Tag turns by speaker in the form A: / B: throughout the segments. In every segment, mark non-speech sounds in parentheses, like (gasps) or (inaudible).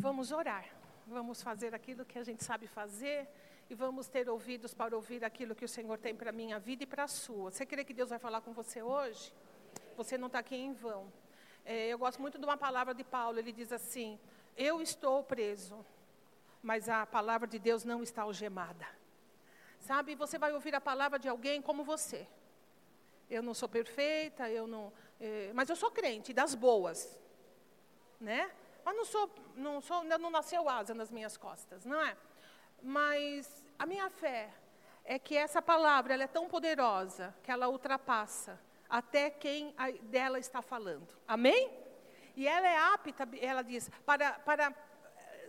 A: Vamos orar. Vamos fazer aquilo que a gente sabe fazer e vamos ter ouvidos para ouvir aquilo que o Senhor tem para a minha vida e para a sua. Você crê que Deus vai falar com você hoje? Você não está aqui em vão. É, eu gosto muito de uma palavra de Paulo, ele diz assim: Eu estou preso, mas a palavra de Deus não está algemada. Sabe, você vai ouvir a palavra de alguém como você. Eu não sou perfeita, eu não, é, mas eu sou crente das boas, né? Mas não sou, não sou, não nasceu asa nas minhas costas, não é? Mas a minha fé é que essa palavra ela é tão poderosa que ela ultrapassa até quem dela está falando. Amém? E ela é apta, ela diz, para, para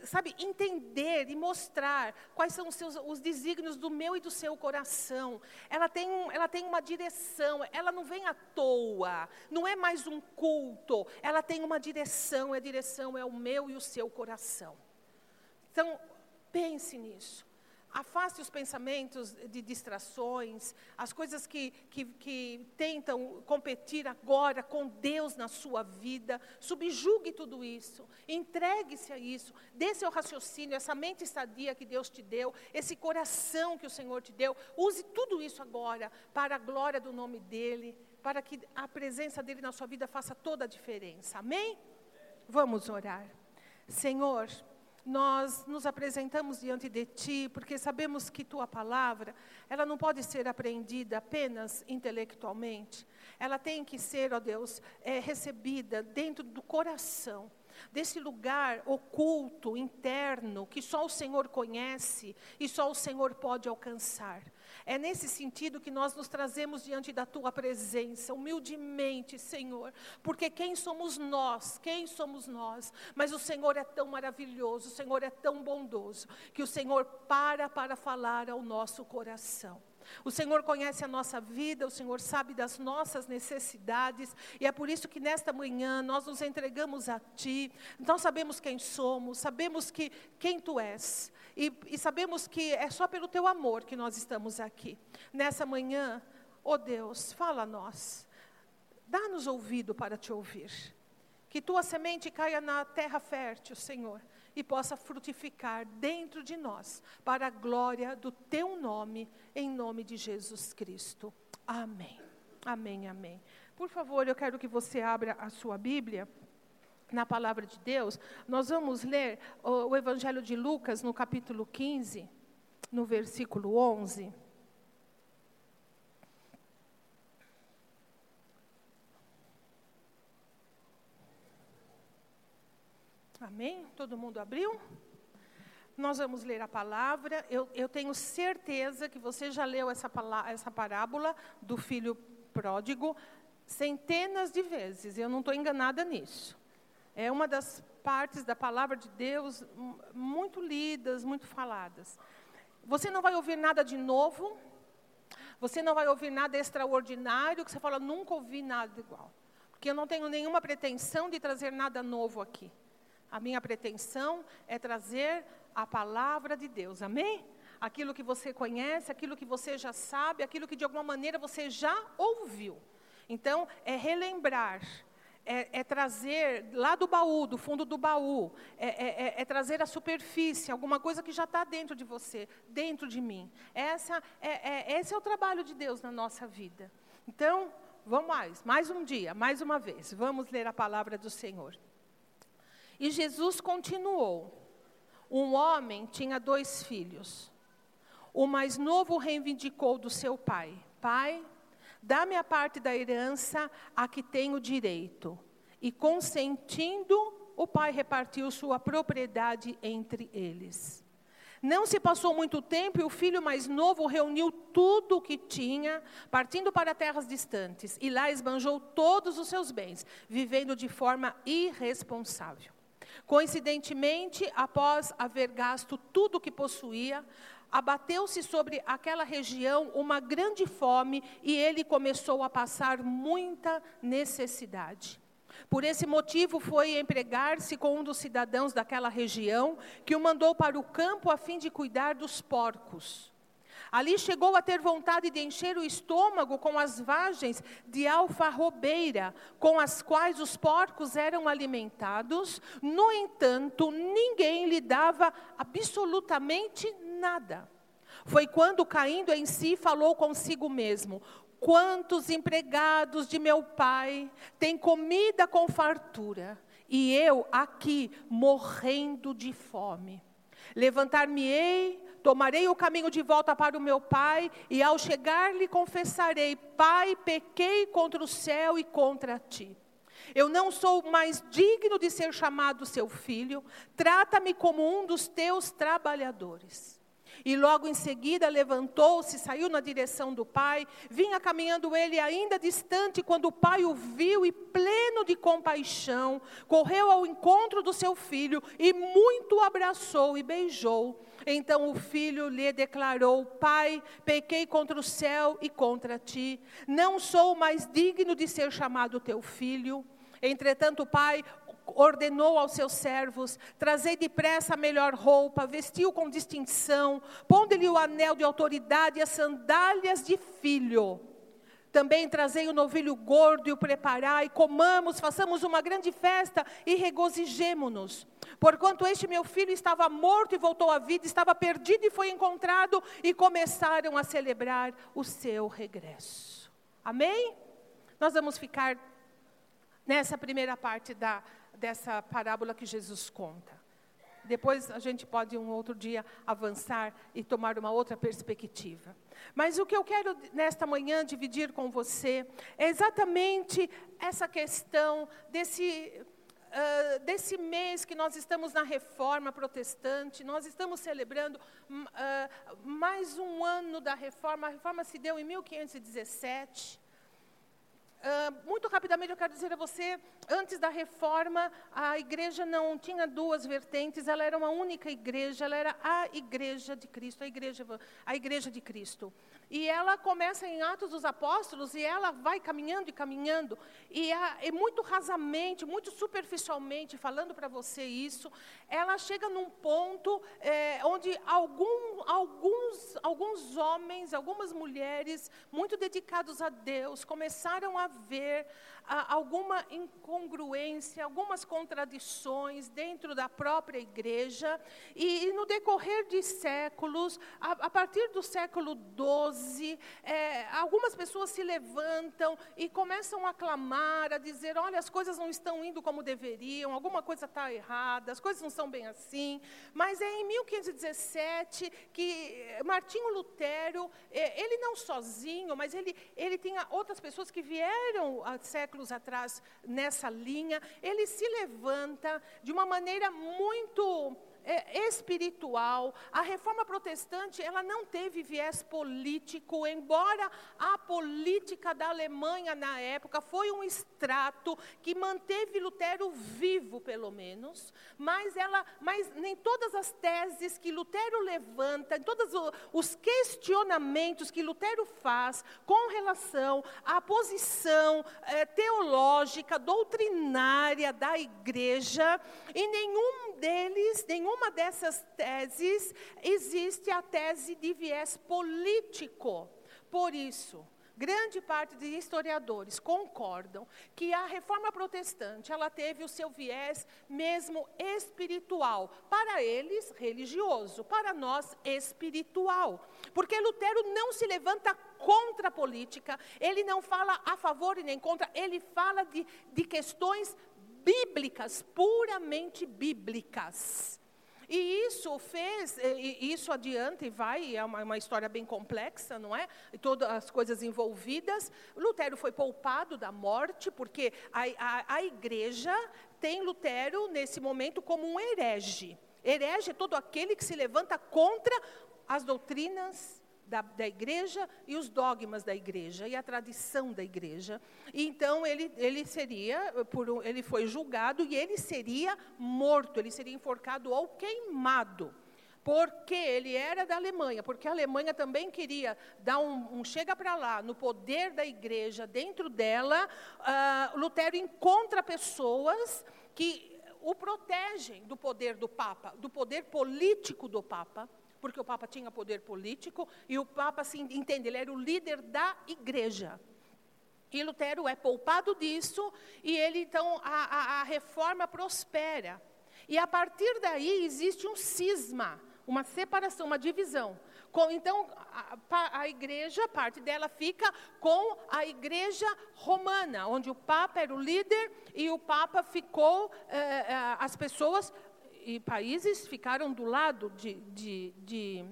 A: sabe, entender e mostrar quais são os, seus, os desígnios do meu e do seu coração. Ela tem, um, ela tem uma direção, ela não vem à toa, não é mais um culto, ela tem uma direção, e a direção é o meu e o seu coração. Então, pense nisso. Afaste os pensamentos de distrações, as coisas que, que, que, tentam competir agora com Deus na sua vida. Subjugue tudo isso, entregue-se a isso, dê seu raciocínio, essa mente estadia que Deus te deu, esse coração que o Senhor te deu. Use tudo isso agora para a glória do nome dEle, para que a presença dEle na sua vida faça toda a diferença. Amém? Vamos orar. Senhor nós nos apresentamos diante de Ti, porque sabemos que Tua palavra, ela não pode ser apreendida apenas intelectualmente, ela tem que ser, ó Deus, é, recebida dentro do coração desse lugar oculto, interno, que só o Senhor conhece e só o Senhor pode alcançar. É nesse sentido que nós nos trazemos diante da tua presença, humildemente, Senhor, porque quem somos nós? Quem somos nós? Mas o Senhor é tão maravilhoso, o Senhor é tão bondoso, que o Senhor para para falar ao nosso coração. O Senhor conhece a nossa vida, o Senhor sabe das nossas necessidades, e é por isso que nesta manhã nós nos entregamos a Ti. Nós sabemos quem somos, sabemos que quem Tu és, e, e sabemos que é só pelo Teu amor que nós estamos aqui. Nessa manhã, ó oh Deus, fala a nós, dá-nos ouvido para Te ouvir. Que Tua semente caia na terra fértil, Senhor e possa frutificar dentro de nós, para a glória do teu nome, em nome de Jesus Cristo. Amém. Amém, amém. Por favor, eu quero que você abra a sua Bíblia na palavra de Deus. Nós vamos ler o, Evangelho de Lucas no capítulo 15, no versículo 11. Amém? Todo mundo abriu? Nós vamos ler a palavra. Eu, eu tenho certeza que você já leu essa, essa parábola do filho pródigo centenas de vezes. Eu não estou enganada nisso. É uma das partes da palavra de Deus muito lidas, muito faladas. Você não vai ouvir nada de novo. Você não vai ouvir nada extraordinário que você fala, nunca ouvi nada igual. Porque eu não tenho nenhuma pretensão de trazer nada novo aqui. A minha pretensão é trazer a palavra de Deus, amém? Aquilo que você conhece, aquilo que você já sabe, aquilo que de alguma maneira você já ouviu. Então, é relembrar, é, é, trazer lá do baú, do fundo do baú, é, é, é, é trazer a superfície, alguma coisa que já está dentro de você, dentro de mim. Essa, é, esse é o trabalho de Deus na nossa vida. Então, vamos mais, mais um dia, mais uma vez, vamos ler a palavra do Senhor. E Jesus continuou: Um homem tinha dois filhos. O mais novo reivindicou do seu pai: Pai, dá-me a parte da herança a que tenho direito. E consentindo, o pai repartiu sua propriedade entre eles. Não se passou muito tempo e o filho mais novo reuniu tudo o que tinha, partindo para terras distantes, e lá esbanjou todos os seus bens, vivendo de forma irresponsável. Coincidentemente, após haver gasto tudo o que possuía, abateu-se sobre aquela região uma grande fome e ele começou a passar muita necessidade. Por esse motivo, foi empregar-se com um dos cidadãos daquela região, que o mandou para o campo a fim de cuidar dos porcos. Ali chegou a ter vontade de encher o estômago com as vagens de alfarrobeira, com as quais os porcos eram alimentados. No entanto, ninguém lhe dava absolutamente nada. Foi quando, caindo em si, falou consigo mesmo: Quantos empregados de meu pai têm comida com fartura, e eu aqui morrendo de fome. Levantar-me-ei, tomarei o caminho de volta para o meu pai, e ao chegar lhe confessarei: Pai, pequei contra o céu e contra ti. Eu não sou mais digno de ser chamado seu filho, trata-me como um dos teus trabalhadores. E logo em seguida levantou-se, saiu na direção do pai, vinha caminhando ele ainda distante, quando o pai o viu e, pleno de compaixão, correu ao encontro do seu filho e muito o abraçou e beijou. Então o filho lhe declarou: Pai, pequei contra o céu e contra ti, não sou mais digno de ser chamado teu filho. Entretanto, o pai ordenou aos seus servos: trazei depressa a melhor roupa, vestiu com distinção, pondo-lhe o anel de autoridade e as sandálias de filho. Também trazei o novilho gordo e o preparai, comamos, façamos uma grande festa e regozijemo-nos. Porquanto este meu filho estava morto e voltou à vida, estava perdido e foi encontrado, e começaram a celebrar o seu regresso. Amém? Nós vamos ficar nessa primeira parte da, dessa parábola que Jesus conta. Depois a gente pode um outro dia avançar e tomar uma outra perspectiva. Mas o que eu quero nesta manhã dividir com você é exatamente essa questão desse Uh, desse mês que nós estamos na reforma protestante, nós estamos celebrando uh, mais um ano da reforma. A reforma se deu em 1517. Muito rapidamente eu quero dizer a você, antes da reforma, a igreja não tinha duas vertentes, ela era uma única igreja, ela era a igreja de Cristo, a igreja, a igreja de Cristo. E ela começa em Atos dos Apóstolos e ela vai caminhando e caminhando. E, a, e muito rasamente, muito superficialmente, falando para você isso, ela chega num ponto é, onde algum, alguns, alguns homens, algumas mulheres, muito dedicados a Deus, começaram a ver alguma incongruência, algumas contradições dentro da própria igreja, e, e no decorrer de séculos, a, a partir do século XII, é, algumas pessoas se levantam e começam a clamar, a dizer: olha, as coisas não estão indo como deveriam, alguma coisa está errada, as coisas não são bem assim. Mas é em 1517 que Martinho Lutero, é, ele não sozinho, mas ele, ele tinha outras pessoas que vieram há séculos séculos atrás nessa linha, ele se levanta de uma maneira muito é, espiritual. A reforma protestante ela não teve viés político, embora a política da Alemanha na época foi um extrato que manteve Lutero vivo, pelo menos. Mas ela, mas nem todas as teses que Lutero levanta, todos os questionamentos que Lutero faz com relação à posição é, teológica, doutrinária da igreja, e nenhum deles, nenhum nenhuma dessas teses existe a tese de viés político. Por isso, grande parte de historiadores concordam que a reforma protestante ela teve o seu viés mesmo espiritual para eles religioso para nós espiritual porque Lutero não se levanta contra a política ele não fala a favor e nem contra ele fala de, de questões bíblicas puramente bíblicas e isso fez, e isso adianta e vai, é uma, uma história bem complexa, não é? E todas as coisas envolvidas. Lutero foi poupado da morte, porque a, a, a igreja tem Lutero, nesse momento, como um herege. Herege é todo aquele que se levanta contra as doutrinas da, da, igreja e os dogmas da igreja e a tradição da igreja. E então ele, ele seria, por, ele foi julgado e ele seria morto, ele seria enforcado ou queimado. Porque ele era da Alemanha, porque a Alemanha também queria dar um, um chega para lá no poder da igreja, dentro dela, uh, Lutero encontra pessoas que o protegem do poder do Papa, do poder político do Papa, porque o Papa tinha poder político e o Papa se entende, ele era o líder da igreja. E Lutero é poupado disso e ele então a, a, a reforma prospera. E a partir daí existe um cisma, uma separação, uma divisão. Com, então, a, a, igreja, parte dela fica com a igreja romana, onde o Papa era o líder e o Papa ficou, eh, eh, as pessoas e países ficaram do lado de, de, de,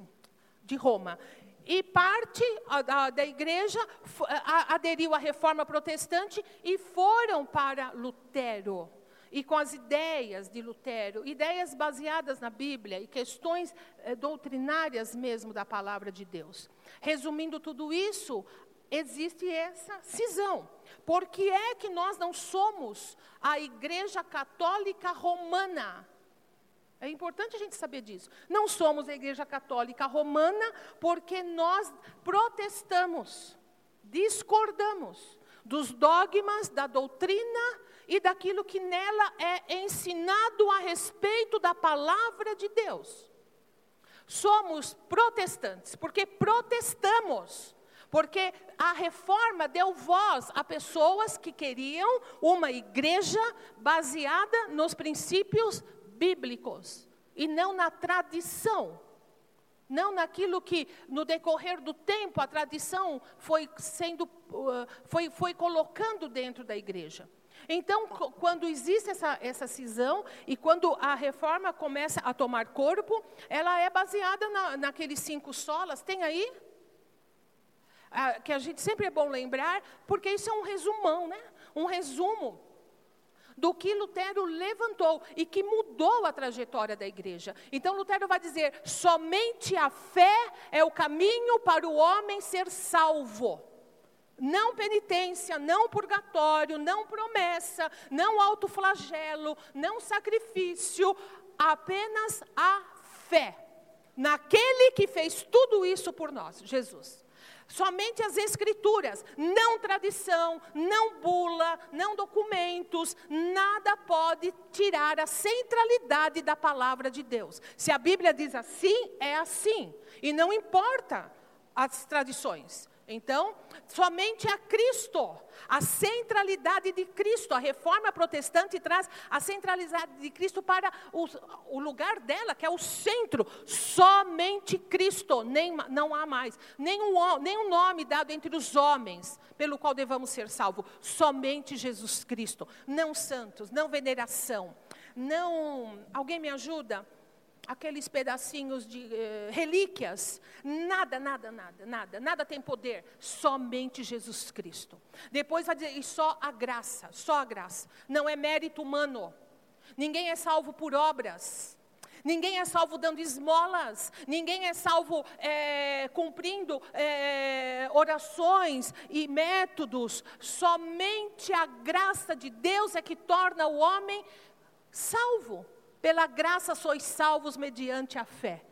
A: de Roma. E parte da, da igreja aderiu à reforma protestante e foram para Lutero e com as ideias de Lutero, ideias baseadas na Bíblia e questões eh, doutrinárias mesmo da palavra de Deus. Resumindo tudo isso, existe essa cisão. Por que é que nós não somos a Igreja Católica Romana? É importante a gente saber disso. Não somos a Igreja Católica Romana porque nós protestamos, discordamos dos dogmas, da doutrina e daquilo que nela é ensinado a respeito da palavra de Deus. Somos protestantes, porque protestamos. Porque a reforma deu voz a pessoas que queriam uma igreja baseada nos princípios bíblicos e não na tradição. Não naquilo que, no decorrer do tempo, a tradição foi sendo, uh, foi, foi colocando dentro da igreja. Então, quando existe essa, essa cisão e quando a reforma começa a tomar corpo, ela é baseada na, naqueles cinco solas. Tem aí? Ah, que a gente sempre é bom lembrar, porque isso é um resumão, né? Um resumo do que Lutero levantou e que mudou a trajetória da igreja. Então Lutero vai dizer: somente a fé é o caminho para o homem ser salvo. Não penitência, não purgatório, não promessa, não autoflagelo, não sacrifício, apenas a fé naquele que fez tudo isso por nós, Jesus. Somente as escrituras, não tradição, não bula, não documentos, nada pode tirar a centralidade da palavra de Deus. Se a Bíblia diz assim, é assim. E não importa as tradições. Então, somente a Cristo, a centralidade de Cristo, a reforma protestante traz a centralidade de Cristo para o, o lugar dela, que é o centro. Somente Cristo, nem, não há mais. Nenhum, nenhum nome dado entre os homens pelo qual devamos ser salvos. Somente Jesus Cristo. Não santos, não veneração. Não. Alguém me ajuda? Aqueles pedacinhos de eh, relíquias. Nada, nada, nada, nada, nada tem poder, somente Jesus Cristo. Depois vai dizer, e só a graça, só a graça. Não é mérito humano. Ninguém é salvo por obras. Ninguém é salvo dando esmolas, ninguém é salvo é, cumprindo é, orações e métodos. Somente a graça de Deus é que torna o homem salvo. Pela graça sois salvos mediante a fé.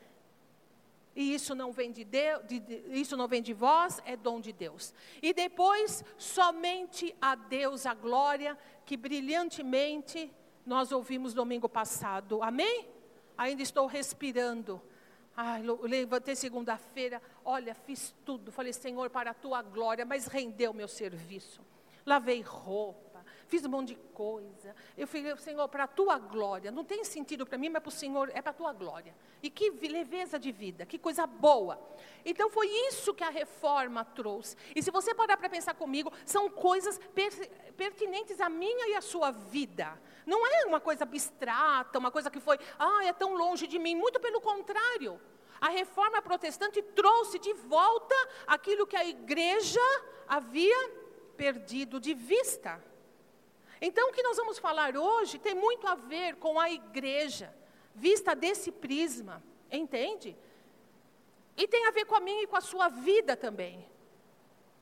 A: E isso não vem de Deus, de, de, isso não vem de vós, é dom de Deus. E depois, somente a Deus a glória, que brilhantemente nós ouvimos domingo passado. Amém? Ainda estou respirando. Ai, levantei segunda-feira, olha, fiz tudo. Falei, Senhor, para a tua glória, mas rendeu meu serviço. Lavei roupa fiz um monte de coisa. Eu falei, Senhor, para a tua glória. Não tem sentido para mim, mas para o Senhor é para a tua glória. E que leveza de vida, que coisa boa. Então foi isso que a reforma trouxe. E se você parar para pensar comigo, são coisas per pertinentes à minha e à sua vida. Não é uma coisa abstrata, uma coisa que foi, ah, é tão longe de mim. Muito pelo contrário. A reforma protestante trouxe de volta aquilo que a igreja havia perdido de vista. Então, o que nós vamos falar hoje tem muito a ver com a igreja, vista desse prisma, entende? E tem a ver com a minha e com a sua vida também.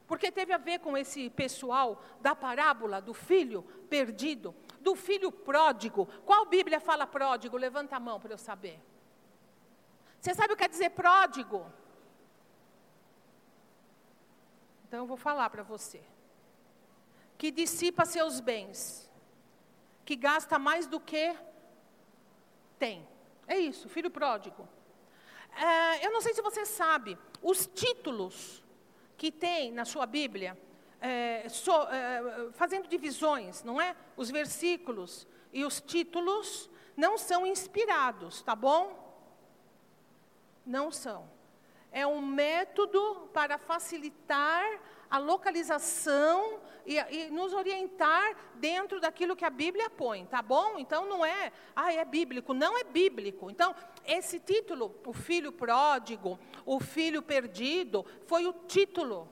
A: Porque teve a ver com esse pessoal da parábola do filho perdido, do filho pródigo. Qual Bíblia fala pródigo? Levanta a mão para eu saber. Você sabe o que quer dizer pródigo? Então eu vou falar para você que dissipa seus bens, que gasta mais do que tem. É isso, filho pródigo. É, eu não sei se você sabe, os títulos que tem na sua Bíblia, é, so, é, fazendo divisões, não é? Os versículos e os títulos não são inspirados, tá bom? Não são. É um método para facilitar a localização e, e, nos orientar dentro daquilo que a Bíblia põe, tá bom? Então não é, ah, é bíblico, não é bíblico. Então, esse título, o filho pródigo, o filho perdido, foi o título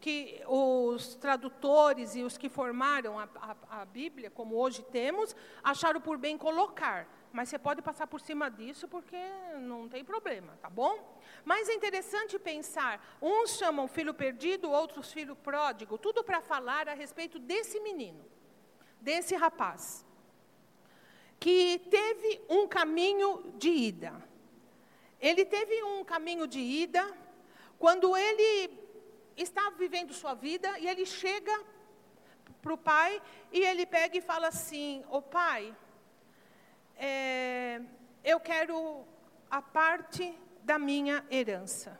A: que os tradutores e os que formaram a, a, a Bíblia, como hoje temos, acharam por bem colocar. Mas você pode passar por cima disso porque não tem problema, tá bom? Mas é interessante pensar, uns chamam filho perdido, outros filho pródigo, tudo para falar a respeito desse menino, desse rapaz, que teve um caminho de ida. Ele teve um caminho de ida quando ele está vivendo sua vida e ele chega para o pai e ele pega e fala assim: Ô pai, é, eu quero a parte da minha herança.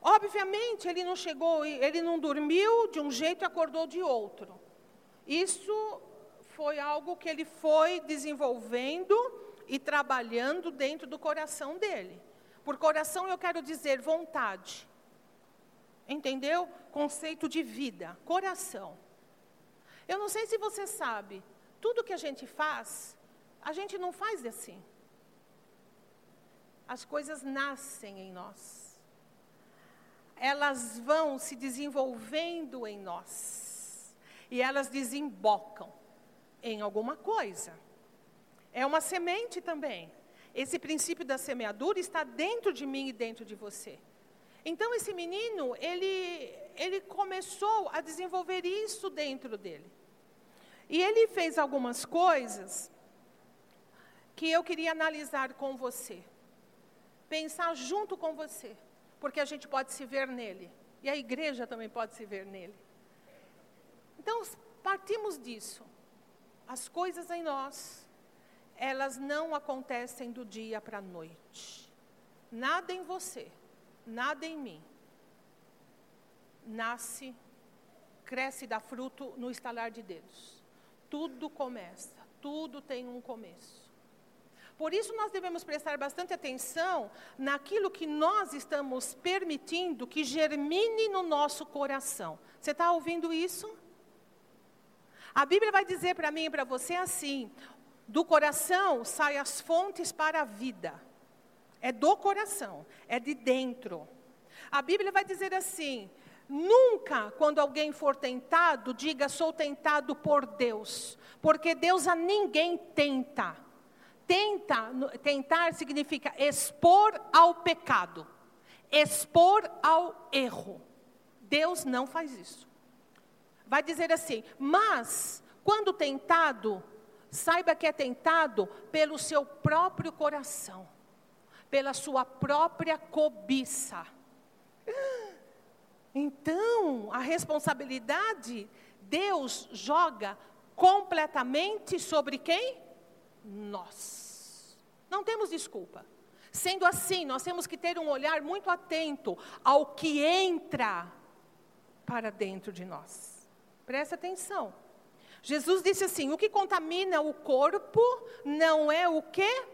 A: Obviamente, ele não chegou, ele não dormiu de um jeito e acordou de outro. Isso foi algo que ele foi desenvolvendo e trabalhando dentro do coração dele. Por coração eu quero dizer vontade. Entendeu? Conceito de vida, coração. Eu não sei se você sabe, tudo que a gente faz, a gente não faz assim. As coisas nascem em nós. Elas vão se desenvolvendo em nós. E elas desembocam em alguma coisa. É uma semente também. Esse princípio da semeadura está dentro de mim e dentro de você. Então esse menino, ele, ele começou a desenvolver isso dentro dele. E ele fez algumas coisas que eu queria analisar com você. Pensar junto com você, porque a gente pode se ver nele. E a igreja também pode se ver nele. Então, partimos disso. As coisas em nós, elas não acontecem do dia para a noite. Nada em você nada em mim nasce, cresce e dá fruto no estalar de dedos. Tudo começa, tudo tem um começo. Por isso nós devemos prestar bastante atenção naquilo que nós estamos permitindo que germine no nosso coração. Você está ouvindo isso? A Bíblia vai dizer para mim e para você assim: do coração saem as fontes para a vida. É do coração, é de dentro. A Bíblia vai dizer assim: nunca, quando alguém for tentado, diga sou tentado por Deus, porque Deus a ninguém tenta. Tenta, tentar significa expor ao pecado, expor ao erro. Deus não faz isso. Vai dizer assim: mas quando tentado, saiba que é tentado pelo seu próprio coração pela sua própria cobiça. (gasps) Então, a responsabilidade Deus joga completamente sobre quem? Nós. Não temos desculpa. Sendo assim, nós temos que ter um olhar muito atento ao que entra para dentro de nós. Presta atenção. Jesus disse assim: o que contamina o corpo não é o que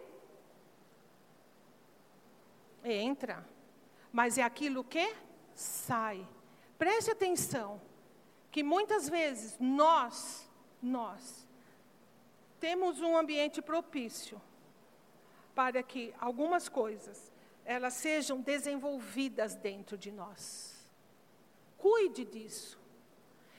A: entra, mas é aquilo que sai. Preste atenção, que muitas vezes nós, nós, temos um ambiente propício para que algumas coisas elas sejam desenvolvidas dentro de nós. Cuide disso.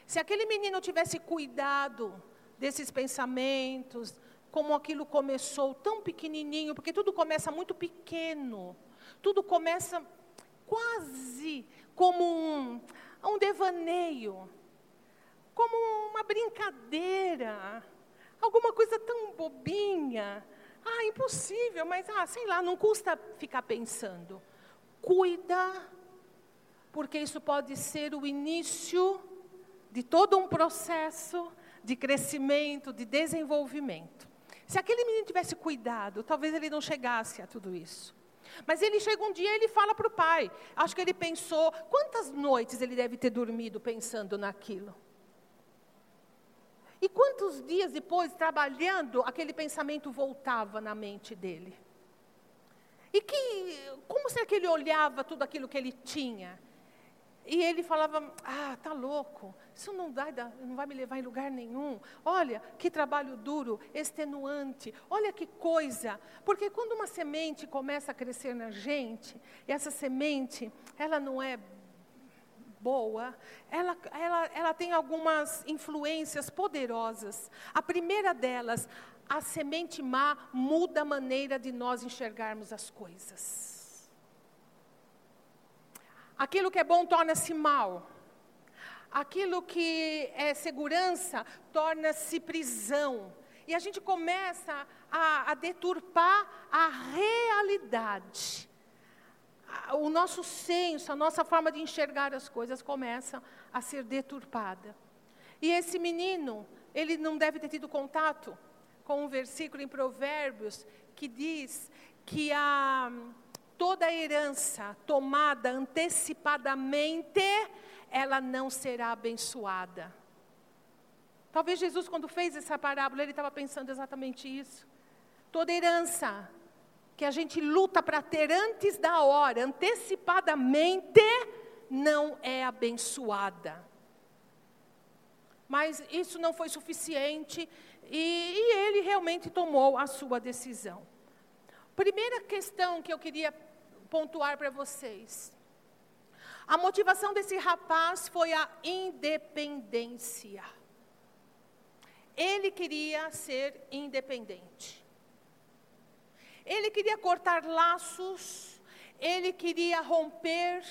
A: Se aquele menino tivesse cuidado desses pensamentos, como aquilo começou tão pequenininho, porque tudo começa muito pequeno. Tudo começa quase como um, um devaneio, como uma brincadeira, alguma coisa tão bobinha. Ah, impossível, mas ah, sei lá, não custa ficar pensando. Cuida, porque isso pode ser o início de todo um processo de crescimento, de desenvolvimento. Se aquele menino tivesse cuidado, talvez ele não chegasse a tudo isso. Mas ele chega um dia e ele fala para o pai. Acho que ele pensou, quantas noites ele deve ter dormido pensando naquilo? E quantos dias depois, trabalhando, aquele pensamento voltava na mente dele? E que, como será que ele olhava tudo aquilo que ele tinha? E ele falava: Ah, tá louco, isso não dar, não vai me levar em lugar nenhum. Olha, que trabalho duro, extenuante, olha que coisa. Porque quando uma semente começa a crescer na gente, essa semente, ela não é boa, ela, ela, ela tem algumas influências poderosas. A primeira delas, a semente má muda a maneira de nós enxergarmos as coisas. Aquilo que é bom torna-se mal. Aquilo que é segurança torna-se prisão. E a gente começa a, a deturpar a realidade. O nosso senso, a nossa forma de enxergar as coisas começa a ser deturpada. E esse menino, ele não deve ter tido contato com um versículo em Provérbios que diz que a toda herança tomada antecipadamente, ela não será abençoada. Talvez Jesus, quando fez essa parábola, ele estava pensando exatamente isso. Toda herança que a gente luta para ter antes da hora, antecipadamente, não é abençoada. Mas isso não foi suficiente e, e ele realmente tomou a sua decisão. Primeira questão que eu queria pontuar para vocês. A motivação desse rapaz foi a independência. Ele queria ser independente. Ele queria cortar laços, ele queria romper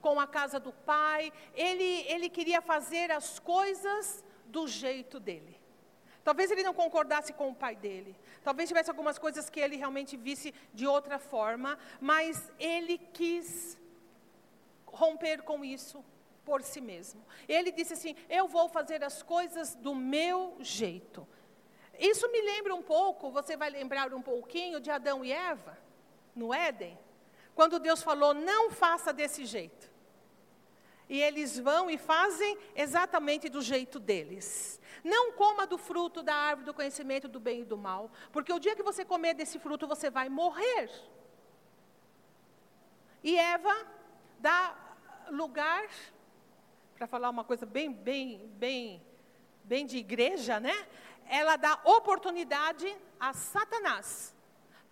A: com a casa do pai, ele, ele queria fazer as coisas do jeito dele. Talvez ele não concordasse com o pai dele. Talvez tivesse algumas coisas que ele realmente visse de outra forma, mas ele quis romper com isso por si mesmo. Ele disse assim: Eu vou fazer as coisas do meu jeito. Isso me lembra um pouco, você vai lembrar um pouquinho de Adão e Eva, no Éden, quando Deus falou: Não faça desse jeito. E eles vão e fazem exatamente do jeito deles. Não coma do fruto da árvore do conhecimento do bem e do mal, porque o dia que você comer desse fruto, você vai morrer. E Eva dá lugar, para falar uma coisa bem, bem, bem, bem de igreja, né? Ela dá oportunidade a Satanás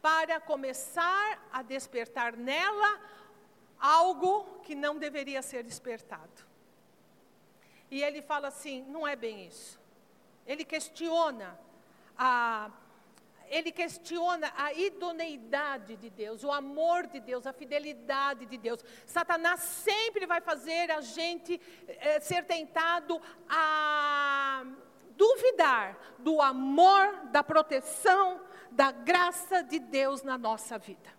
A: para começar a despertar nela algo que não deveria ser despertado. E ele fala assim: não é bem isso ele questiona a ele questiona a idoneidade de Deus, o amor de Deus, a fidelidade de Deus. Satanás sempre vai fazer a gente é, ser tentado a duvidar do amor, da proteção, da graça de Deus na nossa vida.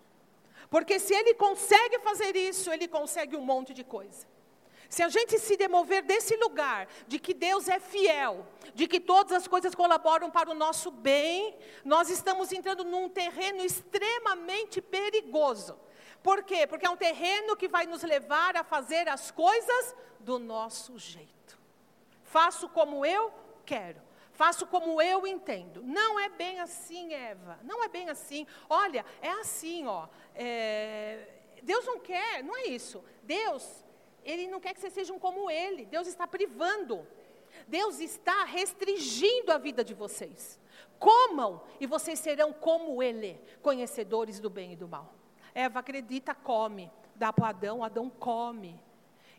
A: Porque se ele consegue fazer isso, ele consegue um monte de coisa. Se a gente se demover desse lugar, de que Deus é fiel, de que todas as coisas colaboram para o nosso bem, nós estamos entrando num terreno extremamente perigoso. Por quê? Porque é um terreno que vai nos levar a fazer as coisas do nosso jeito. Faço como eu quero. Faço como eu entendo. Não é bem assim, Eva. Não é bem assim. Olha, é assim, ó. É... Deus não quer, não é isso. Deus ele não quer que vocês sejam como ele. Deus está privando. Deus está restringindo a vida de vocês. Comam e vocês serão como ele, conhecedores do bem e do mal. Eva acredita, come. Dá para Adão, Adão come.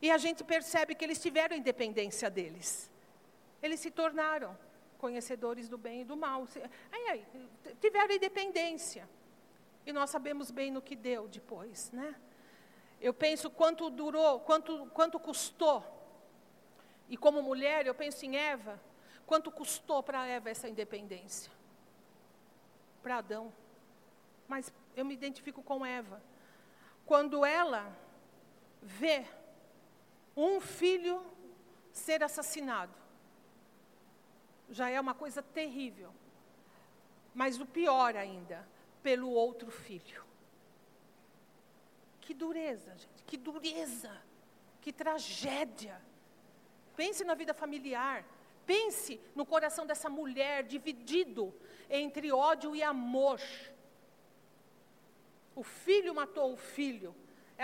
A: E a gente percebe que eles tiveram independência deles. Eles se tornaram conhecedores do bem e do mal. Aí, aí, tiveram independência. E nós sabemos bem no que deu depois, né? Eu penso quanto durou, quanto, quanto custou. E como mulher, eu penso em Eva, quanto custou para Eva essa independência? Para Adão. Mas eu me identifico com Eva. Quando ela vê um filho ser assassinado, já é uma coisa terrível. Mas o pior ainda, pelo outro filho. Que dureza, gente, que dureza, que tragédia. Pense na vida familiar. Pense no coração dessa mulher dividido entre ódio e amor. O filho matou o filho.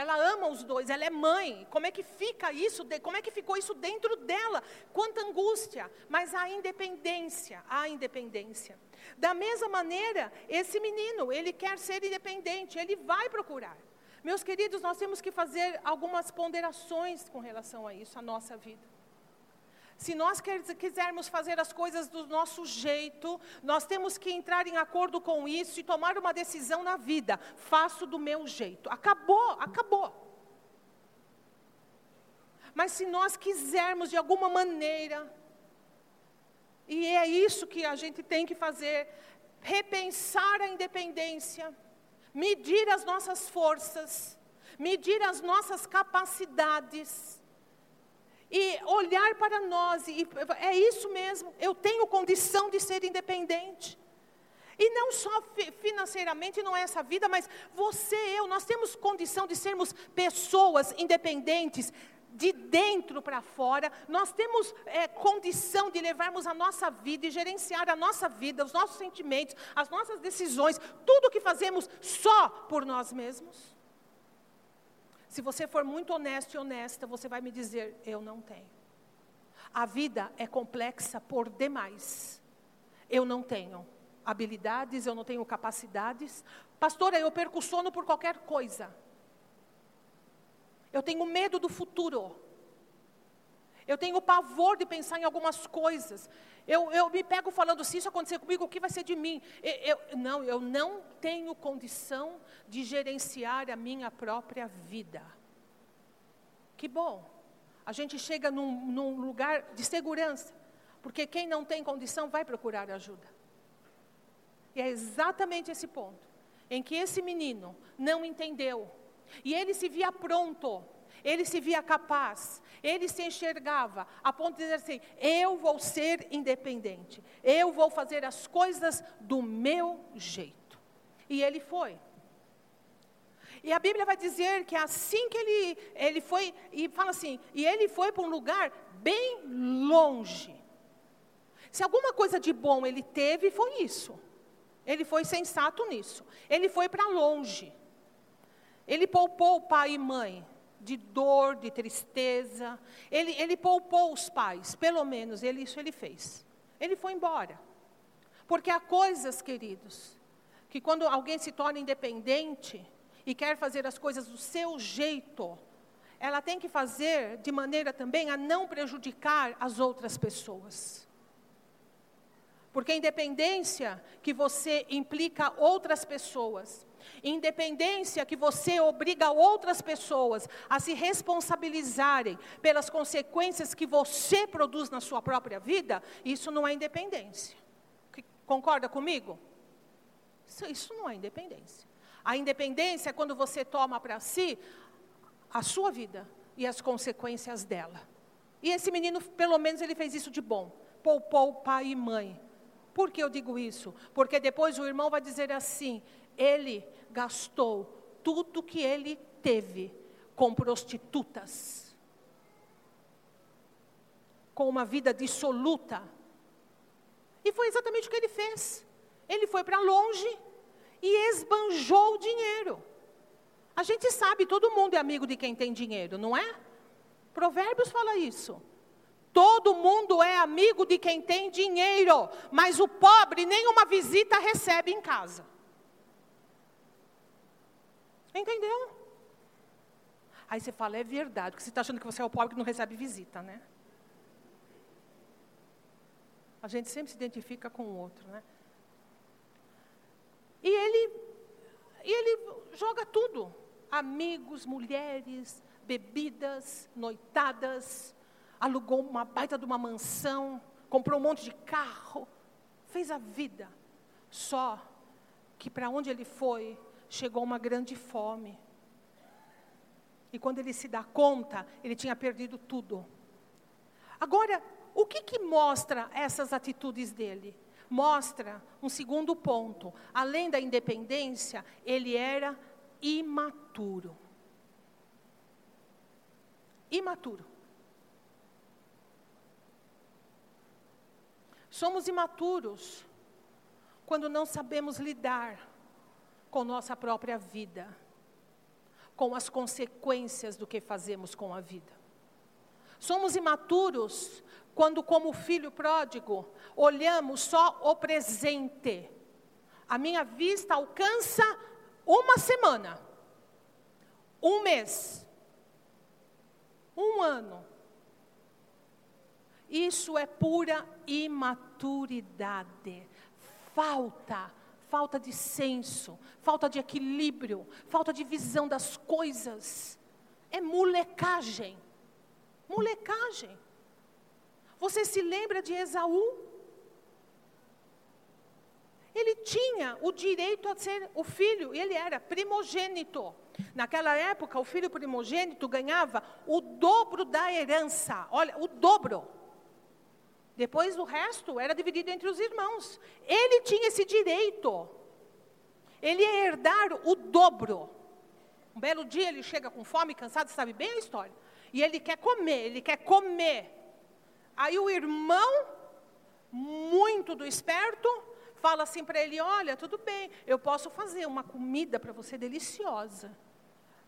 A: Ela ama os dois, ela é mãe. Como é que fica isso? Como é que ficou isso dentro dela? Quanta angústia, mas a independência, a independência. Da mesma maneira, esse menino, ele quer ser independente, ele vai procurar. Meus queridos, nós temos que fazer algumas ponderações com relação a isso, a nossa vida. Se nós quisermos fazer as coisas do nosso jeito, nós temos que entrar em acordo com isso e tomar uma decisão na vida. Faço do meu jeito. Acabou, acabou. Mas se nós quisermos de alguma maneira, e é isso que a gente tem que fazer, repensar a independência, medir as nossas forças, medir as nossas capacidades, e olhar para nós, e é isso mesmo, eu tenho condição de ser independente. E não só financeiramente, não é essa vida, mas você, eu, nós temos condição de sermos pessoas independentes, de dentro para fora, nós temos é, condição de levarmos a nossa vida e gerenciar a nossa vida, os nossos sentimentos, as nossas decisões, tudo o que fazemos só por nós mesmos. Se você for muito honesto e honesta, você vai me dizer: eu não tenho. A vida é complexa por demais. Eu não tenho habilidades, eu não tenho capacidades. Pastora, eu perco sono por qualquer coisa. Eu tenho medo do futuro. Eu tenho pavor de pensar em algumas coisas. Eu, eu me pego falando, se isso acontecer comigo, o que vai ser de mim? Eu, eu, não, eu não tenho condição de gerenciar a minha própria vida. Que bom. A gente chega num, num lugar de segurança. Porque quem não tem condição vai procurar ajuda. E é exatamente esse ponto em que esse menino não entendeu. E ele se via pronto ele se via capaz, ele se enxergava a ponto de dizer assim: eu vou ser independente, eu vou fazer as coisas do meu jeito. E ele foi. E a Bíblia vai dizer que assim que ele, ele foi, e fala assim, e ele foi para um lugar bem longe. Se alguma coisa de bom ele teve, foi isso. Ele foi sensato nisso. Ele foi para longe. Ele poupou pai e mãe de dor, de tristeza. Ele, ele poupou os pais, pelo menos ele, isso ele fez. Ele foi embora. Porque há coisas, queridos, que quando alguém se torna independente e quer fazer as coisas do seu jeito, ela tem que fazer de maneira também a não prejudicar as outras pessoas. Porque a independência que você implica outras pessoas, Independência que você obriga outras pessoas a se responsabilizarem pelas consequências que você produz na sua própria vida, isso não é independência. Concorda comigo? Isso, isso não é independência. A independência é quando você toma para si a sua vida e as consequências dela. E esse menino, pelo menos, ele fez isso de bom. Poupou pai e mãe. Por que eu digo isso? Porque depois o irmão vai dizer assim: ele gastou tudo que ele teve com prostitutas, com uma vida dissoluta. E foi exatamente o que ele fez. Ele foi para longe e esbanjou o dinheiro. A gente sabe, todo mundo é amigo de quem tem dinheiro, não é? Provérbios fala isso. Todo mundo é amigo de quem tem dinheiro, mas o pobre nenhuma visita recebe em casa. Entendeu? Aí você fala, é verdade, porque você está achando que você é o pobre que não recebe visita, né? A gente sempre se identifica com o outro, né? E ele, e ele joga tudo: amigos, mulheres, bebidas, noitadas, alugou uma baita de uma mansão, comprou um monte de carro, fez a vida. Só que para onde ele foi, chegou uma grande fome. E quando ele se dá conta, ele tinha perdido tudo. Agora, o que, que mostra essas atitudes dele? Mostra um segundo ponto. Além da independência, ele era imaturo. Imaturo. Somos imaturos quando não sabemos lidar com nossa própria vida, com as consequências do que fazemos com a vida. Somos imaturos quando, como filho pródigo, olhamos só o presente. A minha vista alcança uma semana, um mês, um ano. Isso é pura imaturidade. Falta, falta de senso, falta de equilíbrio, falta de visão das coisas. É molecagem. Molecagem. Você se lembra de Esaú? Ele tinha o direito a ser o filho, ele era primogênito. Naquela época, o filho primogênito ganhava o dobro da herança. Olha, o dobro. Depois o resto era dividido entre os irmãos. Ele tinha esse direito. Ele ia herdar o dobro. Um belo dia ele chega com fome, cansado, sabe bem a história. E ele quer comer, ele quer comer. Aí o irmão, muito do esperto, fala assim para ele: Olha, tudo bem, eu posso fazer uma comida para você deliciosa,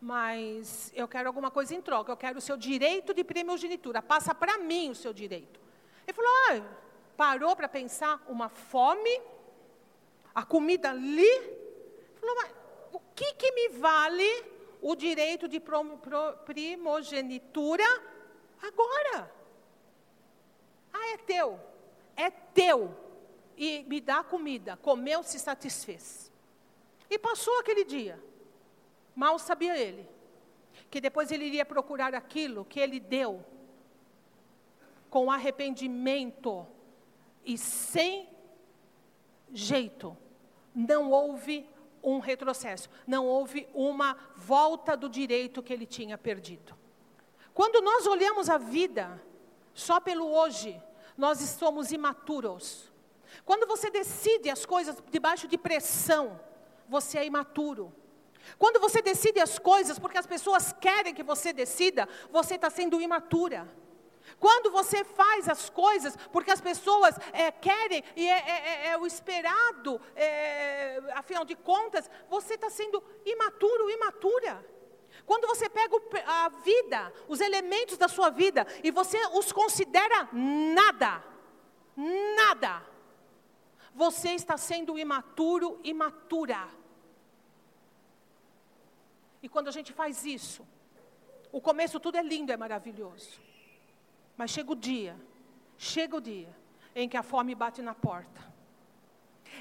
A: mas eu quero alguma coisa em troca, eu quero o seu direito de primogenitura, passa para mim o seu direito. Ele falou: ah, parou para pensar, uma fome, a comida ali. Falou: mas o que, que me vale o direito de primogenitura agora? Ah, é teu, é teu e me dá comida. Comeu, se satisfez. E passou aquele dia. Mal sabia ele que depois ele iria procurar aquilo que ele deu com arrependimento e sem jeito. Não houve um retrocesso, não houve uma volta do direito que ele tinha perdido. Quando nós olhamos a vida só pelo hoje, nós somos imaturos. Quando você decide as coisas debaixo de pressão, você é imaturo. Quando você decide as coisas porque as pessoas querem que você decida, você está sendo imatura. Quando você faz as coisas porque as pessoas é, querem e é, é, é, é o esperado, é, afinal de contas, você está sendo imaturo, imatura. Quando você pega a vida, os elementos da sua vida, e você os considera nada, nada, você está sendo imaturo, imatura. E quando a gente faz isso, o começo tudo é lindo, é maravilhoso. Mas chega o dia, chega o dia em que a fome bate na porta.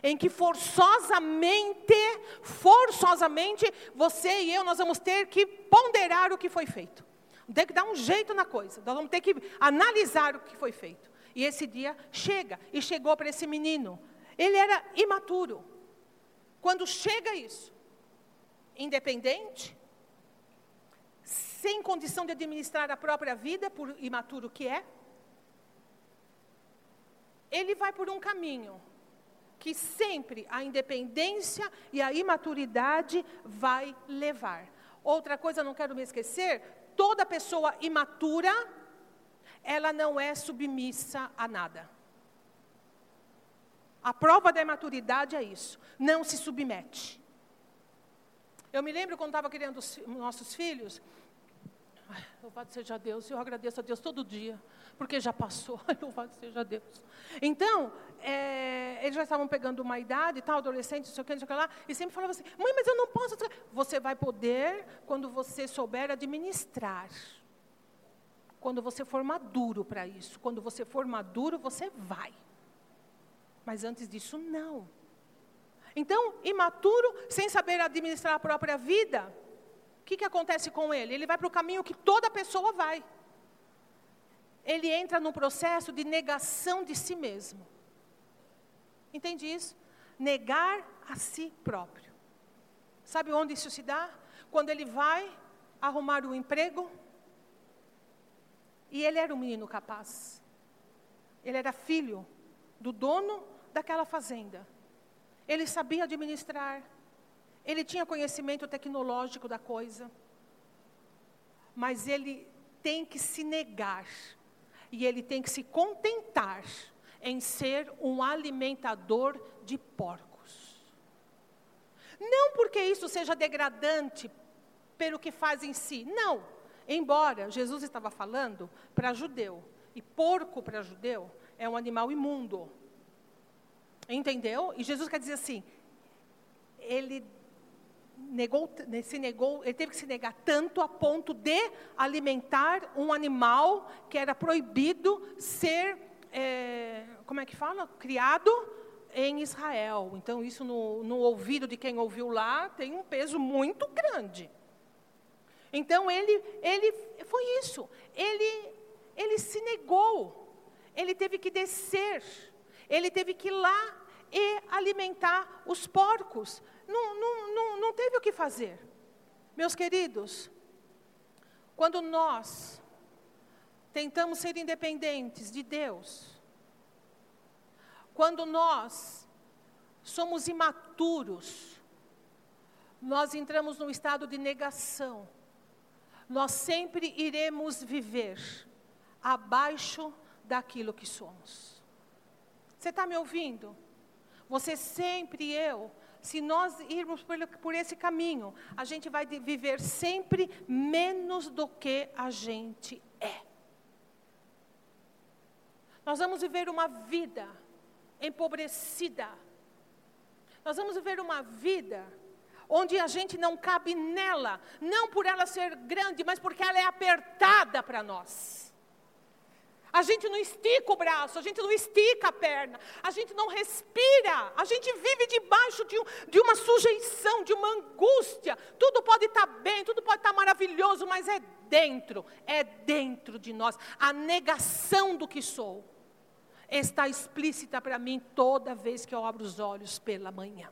A: Em que forçosamente, forçosamente, você e eu, nós vamos ter que ponderar o que foi feito. Tem que dar um jeito na coisa. Nós vamos ter que analisar o que foi feito. E esse dia chega, e chegou para esse menino. Ele era imaturo. Quando chega isso, independente, sem condição de administrar a própria vida, por imaturo que é, ele vai por um caminho que sempre a independência e a imaturidade vai levar. Outra coisa, não quero me esquecer, toda pessoa imatura, ela não é submissa a nada. A prova da imaturidade é isso, não se submete. Eu me lembro quando estava criando os nossos filhos, ai, louvado seja Deus, eu agradeço a Deus todo dia, porque já passou, (laughs) ai, louvado seja Deus. Então, é, eles já estavam pegando uma idade, tal, adolescente, não sei o que, não sei o que lá, e sempre falavam assim, mãe, mas eu não posso. Você vai poder quando você souber administrar. Quando você for maduro para isso. Quando você for maduro, você vai. Mas antes disso, não. Então, imaturo, sem saber administrar a própria vida, que, que acontece com ele? Ele vai para o caminho que toda pessoa vai. Ele entra num processo de negação de si mesmo. Entende isso? Negar a si próprio. Sabe onde isso se dá? Quando ele vai arrumar um emprego. E ele era um menino capaz. Ele era filho do dono daquela fazenda. Ele sabia administrar, ele tinha conhecimento tecnológico da coisa, mas ele tem que se negar, e ele tem que se contentar em ser um alimentador de porcos. Não porque isso seja degradante pelo que faz em si, não. Embora Jesus estava falando para judeu, e porco para judeu é um animal imundo. Entendeu? E Jesus quer dizer assim, ele negou, se negou, ele teve que se negar tanto a ponto de alimentar um animal que era proibido ser, é, como é que fala? Criado em Israel. Então, isso no, no ouvido de quem ouviu lá tem um peso muito grande. Então, ele, ele foi isso. Ele, ele se negou. Ele teve que descer. Ele teve que ir lá e alimentar os porcos não, não, não, não teve o que fazer. Meus queridos, quando nós tentamos ser independentes de Deus, quando nós somos imaturos, nós entramos num estado de negação. Nós sempre iremos viver abaixo daquilo que somos. Você está me ouvindo? Você sempre, eu, se nós irmos por, esse caminho, a gente vai viver sempre menos do que a gente é. Nós vamos viver uma vida empobrecida. Nós vamos viver uma vida onde a gente não cabe nela, não por ela ser grande, mas porque ela é apertada para nós. A gente não estica o braço, a gente não estica a perna, a gente não respira, a gente vive debaixo de, um, de uma sujeição, de uma angústia. Tudo pode estar tá bem, tudo pode estar tá maravilhoso, mas é dentro, é dentro de nós. A negação do que sou está explícita para mim toda vez que eu abro os olhos pela manhã.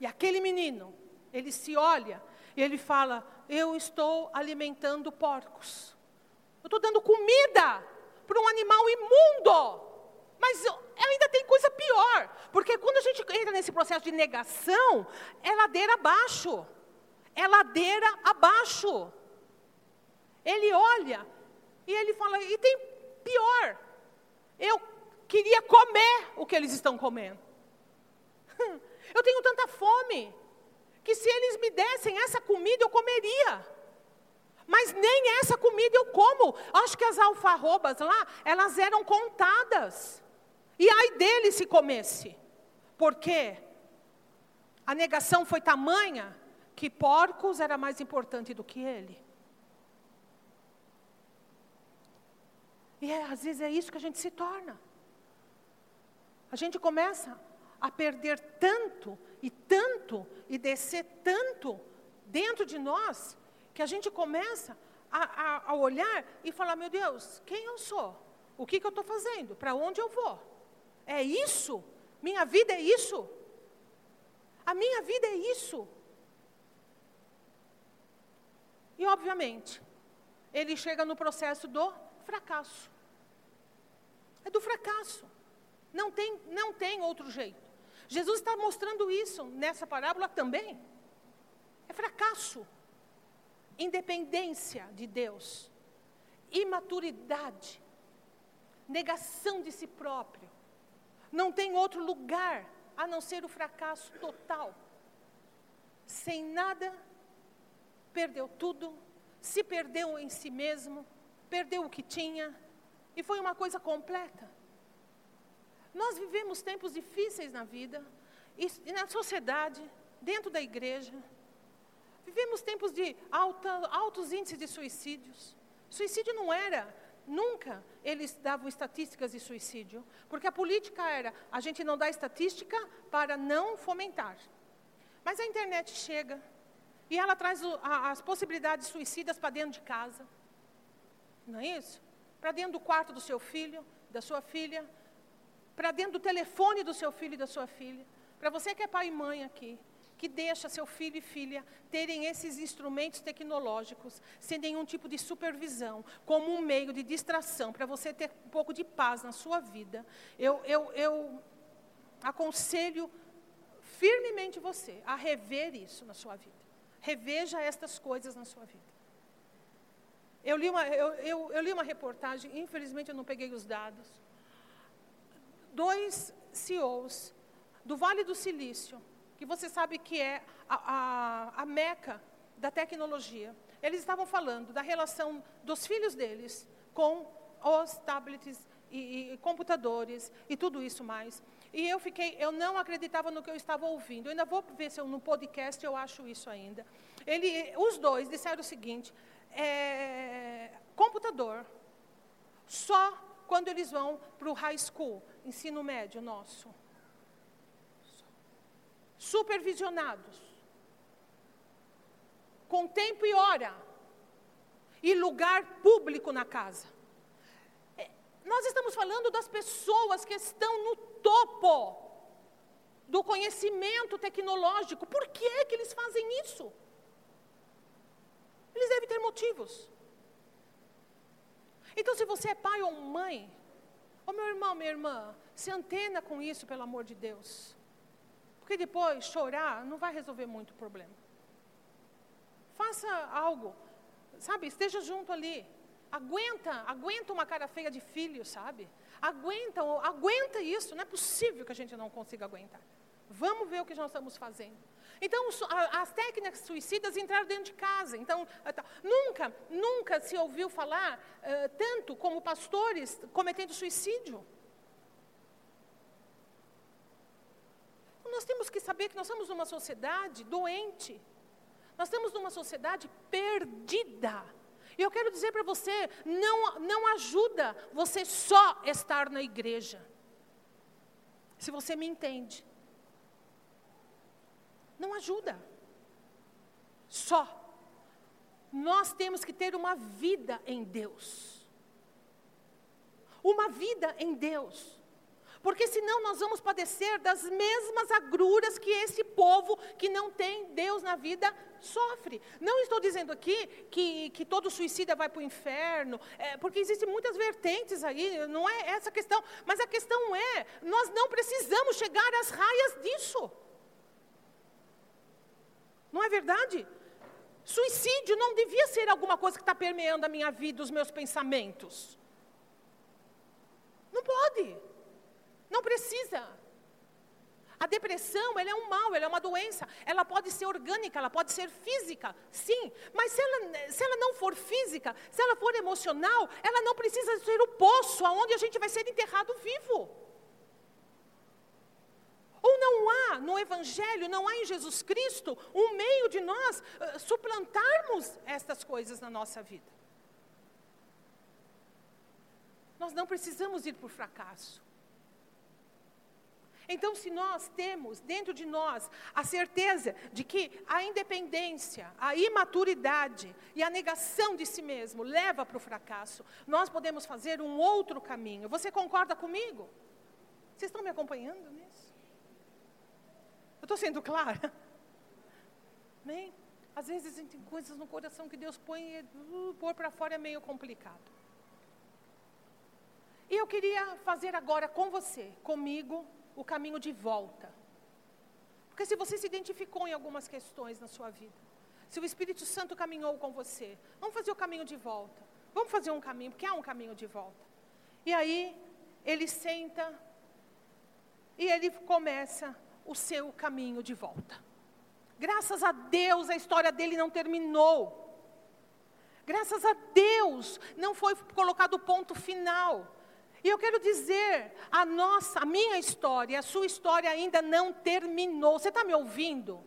A: E aquele menino, ele se olha e ele fala: Eu estou alimentando porcos. Eu estou dando comida para um animal imundo. Mas ainda tem coisa pior, porque quando a gente entra nesse processo de negação, é ladeira abaixo. É ladeira abaixo. Ele olha e ele fala: e tem pior. Eu queria comer o que eles estão comendo. (laughs) Eu tenho tanta fome que se eles me dessem essa comida eu comeria mas nem essa comida eu como. Acho que as alfarrobas lá, elas eram contadas. E ai dele se comesse. Por quê? A negação foi tamanha que porcos era mais importante do que ele. E é, às vezes é isso que a gente se torna. A gente começa a perder tanto e tanto e descer tanto dentro de nós que a gente começa a, a, a olhar e falar: meu Deus, quem eu sou? O que, que eu estou fazendo? Para onde eu vou? É isso? Minha vida é isso? A minha vida é isso? E, obviamente, ele chega no processo do fracasso. É do fracasso. Não tem, não tem outro jeito. Jesus está mostrando isso nessa parábola também. É fracasso independência de Deus, imaturidade, negação de si próprio. Não tem outro lugar a não ser o fracasso total. Sem nada, perdeu tudo, se perdeu em si mesmo, perdeu o que tinha, e foi uma coisa completa. Nós vivemos tempos difíceis na vida, e na sociedade, dentro da igreja, Vivemos tempos de alta, altos índices de suicídios. Suicídio não era, nunca eles davam estatísticas de suicídio, porque a política era: a gente não dá estatística para não fomentar. Mas a internet chega e ela traz o, a, as possibilidades suicidas para dentro de casa. Não é isso? Para dentro do quarto do seu filho, da sua filha, para dentro do telefone do seu filho e da sua filha. Para você que é pai e mãe aqui, que deixa seu filho e filha terem esses instrumentos tecnológicos sem nenhum tipo de supervisão, como um meio de distração, para você ter um pouco de paz na sua vida. Eu, eu, eu aconselho firmemente você a rever isso na sua vida. Reveja estas coisas na sua vida. Eu li uma, eu, eu, eu li uma reportagem, infelizmente eu não peguei os dados, dois CEOs do Vale do Silício, que você sabe que é a, a, a meca da tecnologia, eles estavam falando da relação dos filhos deles com os tablets e, e, computadores e tudo isso mais. E eu fiquei, eu não acreditava no que eu estava ouvindo. Eu ainda vou ver se eu, no podcast eu acho isso ainda. Ele, os dois disseram o seguinte: é, computador, só quando eles vão para o high school, ensino médio nosso. Supervisionados. Com tempo e hora. E lugar público na casa. É, nós estamos falando das pessoas que estão no topo do conhecimento tecnológico. Por que é que eles fazem isso? Eles devem ter motivos. Então, se você é pai ou mãe, ô meu irmão, minha irmã, se antena com isso, pelo amor de Deus. Porque depois chorar não vai resolver muito o problema. Faça algo, sabe? Esteja junto ali. Aguenta, aguenta uma cara feia de filho, sabe? Aguenta, aguenta isso. Não é possível que a gente não consiga aguentar. Vamos ver o que nós estamos fazendo. Então, as técnicas suicidas entraram dentro de casa. Então, eh, tá, nunca, nunca se ouviu falar uh, tanto como pastores cometendo suicídio. Nós temos que saber que nós estamos numa sociedade doente. Nós estamos numa sociedade perdida. E eu quero dizer para você, não, não ajuda você só estar na igreja. Se você me entende. Não ajuda. Só. Nós temos que ter uma vida em Deus. Uma vida em Deus. Porque senão nós vamos padecer das mesmas agruras que esse povo que não tem Deus na vida sofre. Não estou dizendo aqui que, que todo suicida vai para o inferno, é, porque existem muitas vertentes aí, não é essa a questão. Mas a questão é, nós não precisamos chegar às raias disso. Não é verdade? Suicídio não devia ser alguma coisa que está permeando a minha vida, os meus pensamentos. Não pode. Não precisa. A depressão, ela é um mal, ela é uma doença. Ela pode ser orgânica, ela pode ser física, sim. Mas se ela, se ela não for física, se ela for emocional, ela não precisa ser o poço aonde a gente vai ser enterrado vivo. Ou não há no Evangelho, não há em Jesus Cristo um meio de nós uh, suplantarmos estas coisas na nossa vida. Nós não precisamos ir por fracasso. Então, se nós temos dentro de nós a certeza de que a independência, a imaturidade e a negação de si mesmo leva para o fracasso, nós podemos fazer um outro caminho. Você concorda comigo? Vocês estão me acompanhando nisso? Eu estou sendo clara? Amém? Às vezes tem coisas no coração que Deus põe e uh, pôr para fora é meio complicado. E eu queria fazer agora com você, comigo, o caminho de volta. Porque se você se identificou em algumas questões na sua vida, se o Espírito Santo caminhou com você, vamos fazer o caminho de volta. Vamos fazer um caminho, porque há um caminho de volta. E aí, ele senta e ele começa o seu caminho de volta. Graças a Deus a história dele não terminou. Graças a Deus não foi colocado o ponto final. E eu quero dizer, a nossa, a minha história, a sua história ainda não terminou. Você está me ouvindo?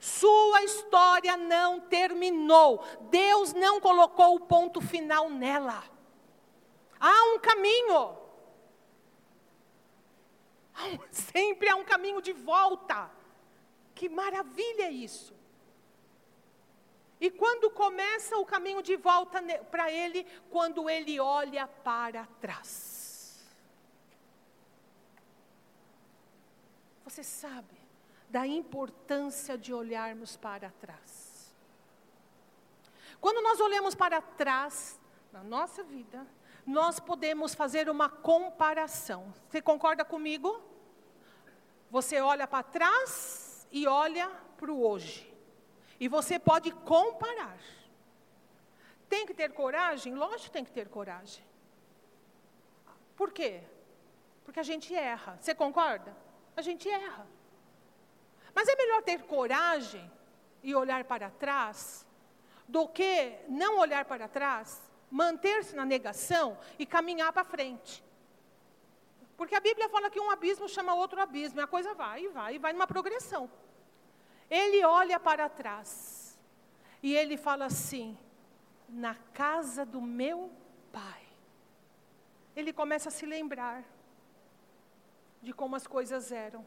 A: Sua história não terminou. Deus não colocou o ponto final nela. Há um caminho. (laughs) Sempre há um caminho de volta. Que maravilha isso. E quando começa o caminho de volta para ele, quando ele olha para trás. Você sabe da importância de olharmos para trás. Quando nós olhamos para trás na nossa vida, nós podemos fazer uma comparação. Você concorda comigo? Você olha para trás e olha para o hoje. E você pode comparar. Tem que ter coragem? Lógico que tem que ter coragem. Por quê? Porque a gente erra. Você concorda? A gente erra. Mas é melhor ter coragem e olhar para trás do que não olhar para trás, manter-se na negação e caminhar para frente. Porque a Bíblia fala que um abismo chama outro abismo, e a coisa vai e vai e vai numa progressão. Ele olha para trás e ele fala assim: na casa do meu pai. Ele começa a se lembrar de como as coisas eram.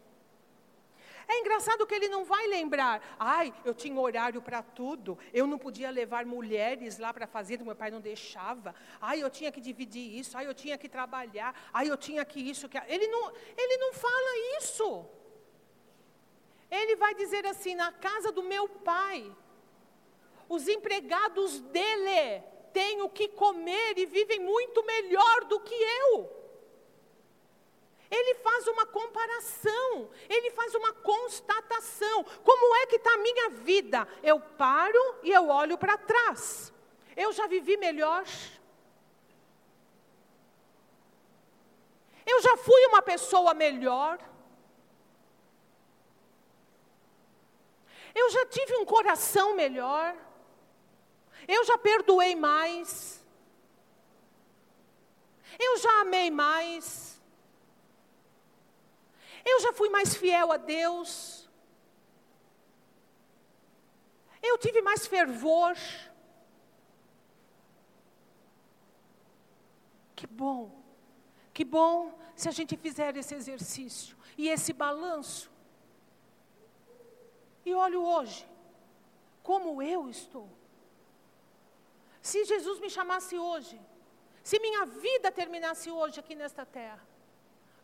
A: É engraçado que ele não vai lembrar, ai, eu tinha horário para tudo, eu não podia levar mulheres lá para fazer, meu pai não deixava, ai, eu tinha que dividir isso, ai, eu tinha que trabalhar, ai, eu tinha que isso, que ele não, ele não fala isso. Ele vai dizer assim: na casa do meu pai, os empregados dele têm o que comer e vivem muito melhor do que eu. Ele faz uma comparação, ele faz uma constatação. Como é que está a minha vida? Eu paro e eu olho para trás. Eu já vivi melhor. Eu já fui uma pessoa melhor. Eu já tive um coração melhor. Eu já perdoei mais. Eu já amei mais. Eu já fui mais fiel a Deus. Eu tive mais fervor. Que bom. Que bom se a gente fizer esse exercício e esse balanço. E olho hoje, como eu estou. Se Jesus me chamasse hoje, se minha vida terminasse hoje aqui nesta terra,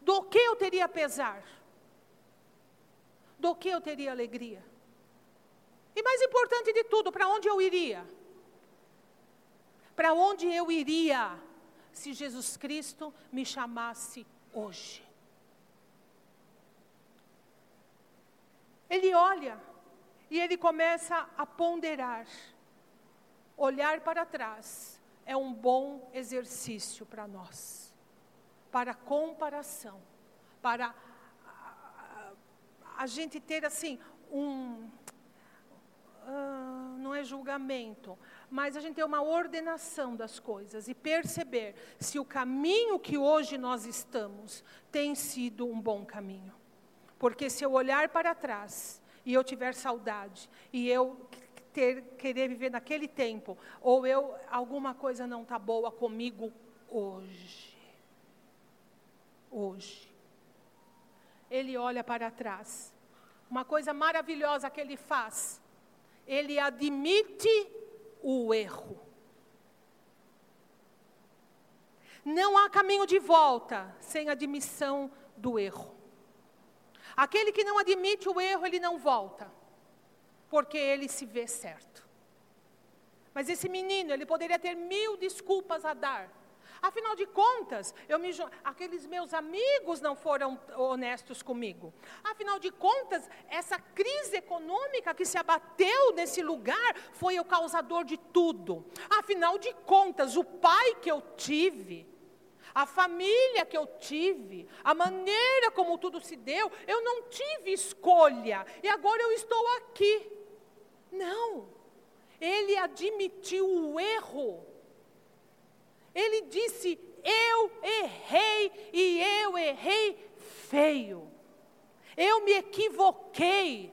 A: do que eu teria pesar? Do que eu teria alegria? E mais importante de tudo, para onde eu iria? Para onde eu iria se Jesus Cristo me chamasse hoje? Ele olha e ele começa a ponderar. Olhar para trás é um bom exercício para nós, para comparação, para a, gente ter assim um. Uh, não é julgamento, mas a gente ter uma ordenação das coisas e perceber se o caminho que hoje nós estamos tem sido um bom caminho. Porque se eu olhar para trás e eu tiver saudade e eu ter, querer viver naquele tempo, ou eu alguma coisa não está boa comigo hoje. Hoje. Ele olha para trás. Uma coisa maravilhosa que ele faz. Ele admite o erro. Não há caminho de volta sem admissão do erro. Aquele que não admite o erro, ele não volta porque ele se vê certo. Mas esse menino, ele poderia ter mil desculpas a dar. Afinal de contas, me, aqueles meus amigos não foram honestos comigo. Afinal de contas, essa crise econômica que se abateu nesse lugar foi o causador de tudo. Afinal de contas, o pai que eu tive, a família que eu tive, a maneira como tudo se deu, eu não tive escolha. E agora eu estou aqui. Não. Ele admitiu o erro. Ele disse: Eu errei e eu errei feio. Eu me equivoquei.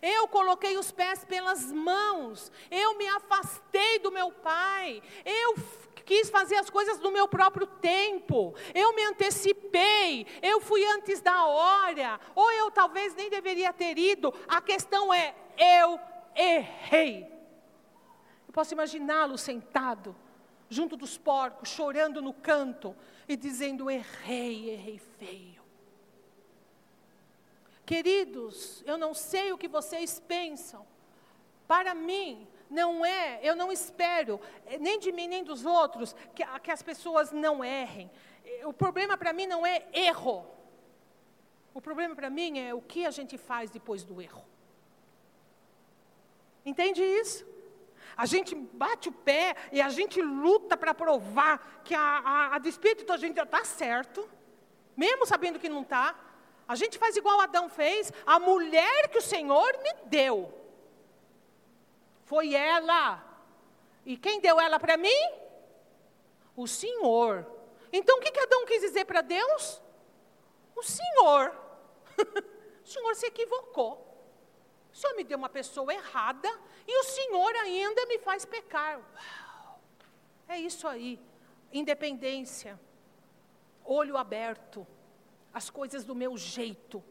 A: Eu coloquei os pés pelas mãos. Eu me afastei do meu pai. Eu quis fazer as coisas no meu próprio tempo. Eu me antecipei. Eu fui antes da hora. Ou eu talvez nem deveria ter ido. A questão é: eu errei. Eu posso imaginá-lo sentado, junto dos porcos, chorando no canto e dizendo: errei, errei feio. Queridos, eu não sei o que vocês pensam. Para mim, não é, eu não espero, eh, nem de mim nem dos outros, que, que as pessoas não errem. O problema para mim não é erro. O problema para mim é o que a gente faz depois do erro. Entende isso? A gente bate o pé e a gente luta para provar que, a, a, a despeito da gente está certo, Mesmo sabendo que não está. A gente faz igual Adão fez. A mulher que o Senhor me deu. Foi ela. E quem deu ela para mim? O Senhor. Então o que, que Adão quis dizer para Deus? O Senhor. (laughs) o Senhor se equivocou. O Senhor me deu uma pessoa errada e o Senhor ainda me faz pecar. Uau. É isso aí. Independência. Olho aberto. As coisas do meu jeito.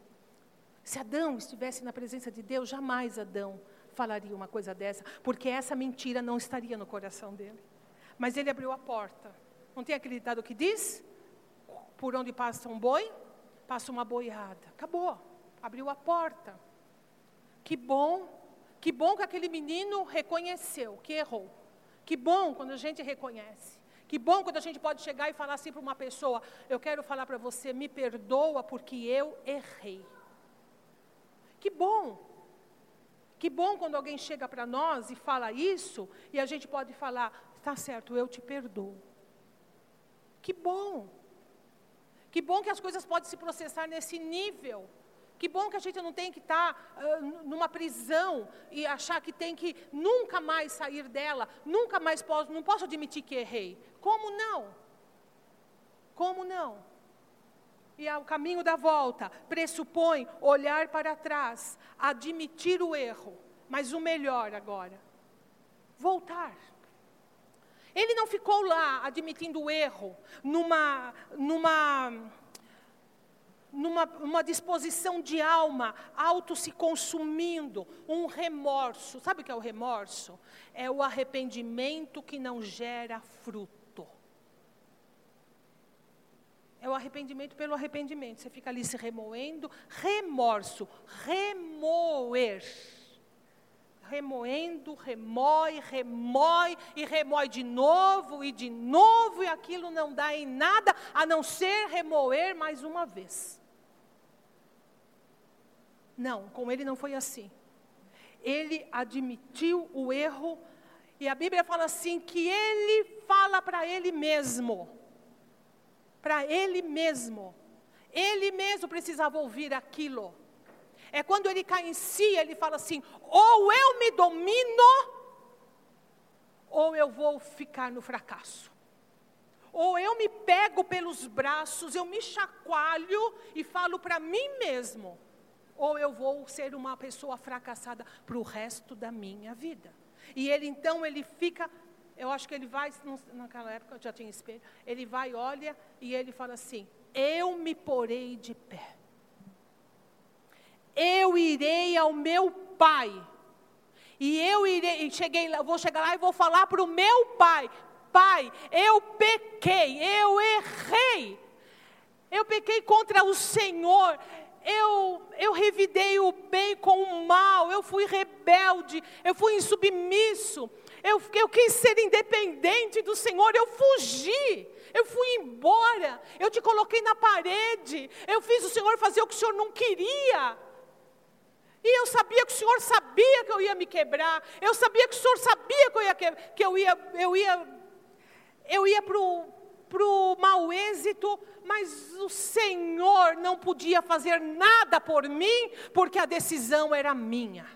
A: Se Adão estivesse na presença de Deus, jamais Adão falaria uma coisa dessa, porque essa mentira não estaria no coração dele. Mas ele abriu a porta. Não tem aquele ditado que diz? Por onde passa um boi, passa uma boiada. Acabou. Abriu a porta. Que bom, que bom que aquele menino reconheceu que errou. Que bom quando a gente reconhece. Que bom quando a gente pode chegar e falar assim para uma pessoa: Eu quero falar para você, me perdoa porque eu errei. Que bom. Que bom quando alguém chega para nós e fala isso e a gente pode falar: Está certo, eu te perdoo. Que bom. Que bom que as coisas podem se processar nesse nível. Que bom que a gente não tem que estar tá, uh, numa prisão e achar que tem que nunca mais sair dela, nunca mais posso, não posso admitir que errei. Como não? Como não? E o caminho da volta pressupõe olhar para trás, admitir o erro, mas o melhor agora, voltar. Ele não ficou lá admitindo o erro, numa, numa, numa uma disposição de alma, auto se consumindo, um remorso. Sabe o que é o remorso? É o arrependimento que não gera fruto. É o arrependimento pelo arrependimento. Você fica ali se remoendo. Remorso, remoer remoendo, remói, remói e remói de novo e de novo, e aquilo não dá em nada a não ser remoer mais uma vez. Não, com ele não foi assim. Ele admitiu o erro, e a Bíblia fala assim: que ele fala para ele mesmo, para ele mesmo, ele mesmo precisava ouvir aquilo. É quando ele cai em si, ele fala assim: ou eu me domino, ou eu vou ficar no fracasso. Ou eu me pego pelos braços, eu me chacoalho e falo para mim mesmo, ou eu vou ser uma pessoa fracassada para o resto da minha vida. E ele então ele fica, eu acho que ele vai, naquela época eu já tinha espelho, ele vai, olha e ele fala assim: eu me porei de pé eu irei ao meu pai. E eu irei, cheguei lá, vou chegar lá e vou falar para o meu pai: Pai, eu pequei, eu errei. Eu pequei contra o Senhor. Eu, eu revidei o bem com o mal. Eu fui rebelde. Eu fui insubmisso. Eu, eu quis ser independente do Senhor. Eu fugi. Eu fui embora. Eu te coloquei na parede. Eu fiz o Senhor fazer o que o Senhor não queria. E eu sabia que o Senhor sabia que eu ia me quebrar. Eu sabia que o Senhor sabia que eu ia que eu ia eu ia eu ia para o mau êxito, mas o Senhor não podia fazer nada por mim, porque a decisão era minha.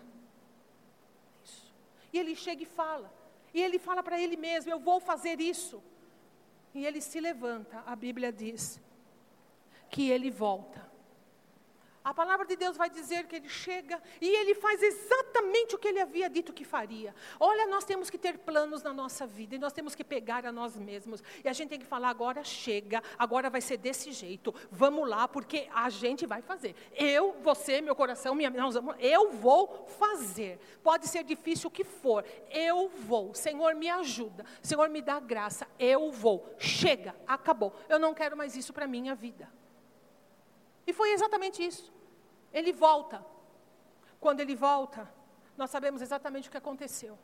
A: Isso. E ele chega e fala. E ele fala para ele mesmo: Eu vou fazer isso. E ele se levanta, a Bíblia diz que ele volta. A palavra de Deus vai dizer que ele chega e ele faz exatamente o que ele havia dito que faria. Olha, nós temos que ter planos na nossa vida e nós temos que pegar a nós mesmos. E a gente tem que falar: agora chega, agora vai ser desse jeito. Vamos lá, porque a gente vai fazer. Eu, você, meu coração, minha nós vamos, eu vou fazer. Pode ser difícil o que for, eu vou. Senhor, me ajuda. Senhor, me dá graça. Eu vou. Chega, acabou. Eu não quero mais isso para minha vida. E foi exatamente isso. Ele volta. Quando ele volta, nós sabemos exatamente o que aconteceu.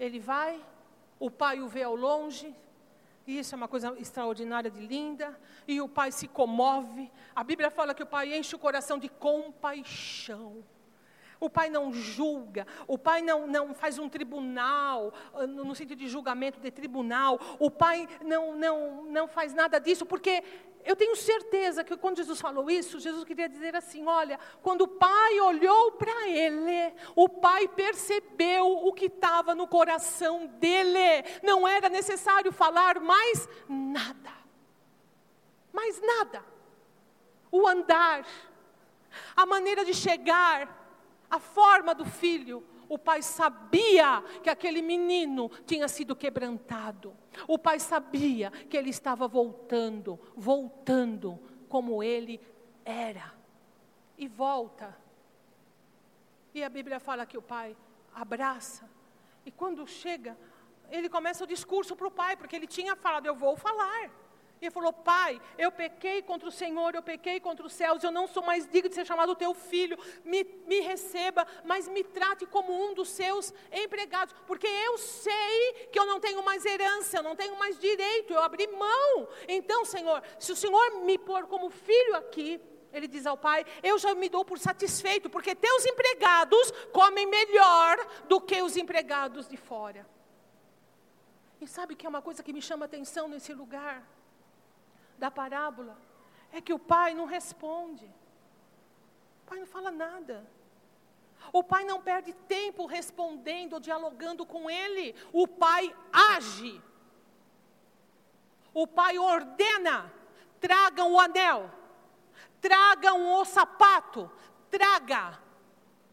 A: Ele vai, o pai o vê ao longe, e isso é uma coisa extraordinária de linda, e o pai se comove. A Bíblia fala que o pai enche o coração de compaixão. O pai não julga, o pai não, não faz um tribunal, ah, no sentido de julgamento de tribunal, o pai não, não, não faz nada disso, porque eu tenho certeza que quando Jesus falou isso, Jesus queria dizer assim: olha, quando o pai olhou para ele, o pai percebeu o que estava no coração dele, não era necessário falar mais nada, mais nada. O andar, a maneira de chegar, a forma do filho. O pai sabia que aquele menino tinha sido quebrantado. O pai sabia que ele estava voltando, voltando como ele era. E volta. E a Bíblia fala que o pai abraça. E quando chega, ele começa o discurso para o pai, porque ele tinha falado: Eu vou falar. E ele falou: Pai, eu pequei contra o Senhor, eu pequei contra os céus, eu não sou mais digno de ser chamado teu filho. Me, me receba, mas me trate como um dos seus empregados, porque eu sei que eu não tenho mais herança, eu não tenho mais direito, eu abri mão. Então, Senhor, se o Senhor me pôr como filho aqui, ele diz ao pai: Eu já me dou por satisfeito, porque teus empregados comem melhor do que os empregados de fora. E sabe que é uma coisa que me chama atenção nesse lugar? Da parábola é que o pai não responde. O pai não fala nada. O pai não perde tempo respondendo ou dialogando com ele. O pai age. O pai ordena: tragam o anel, tragam o sapato, traga,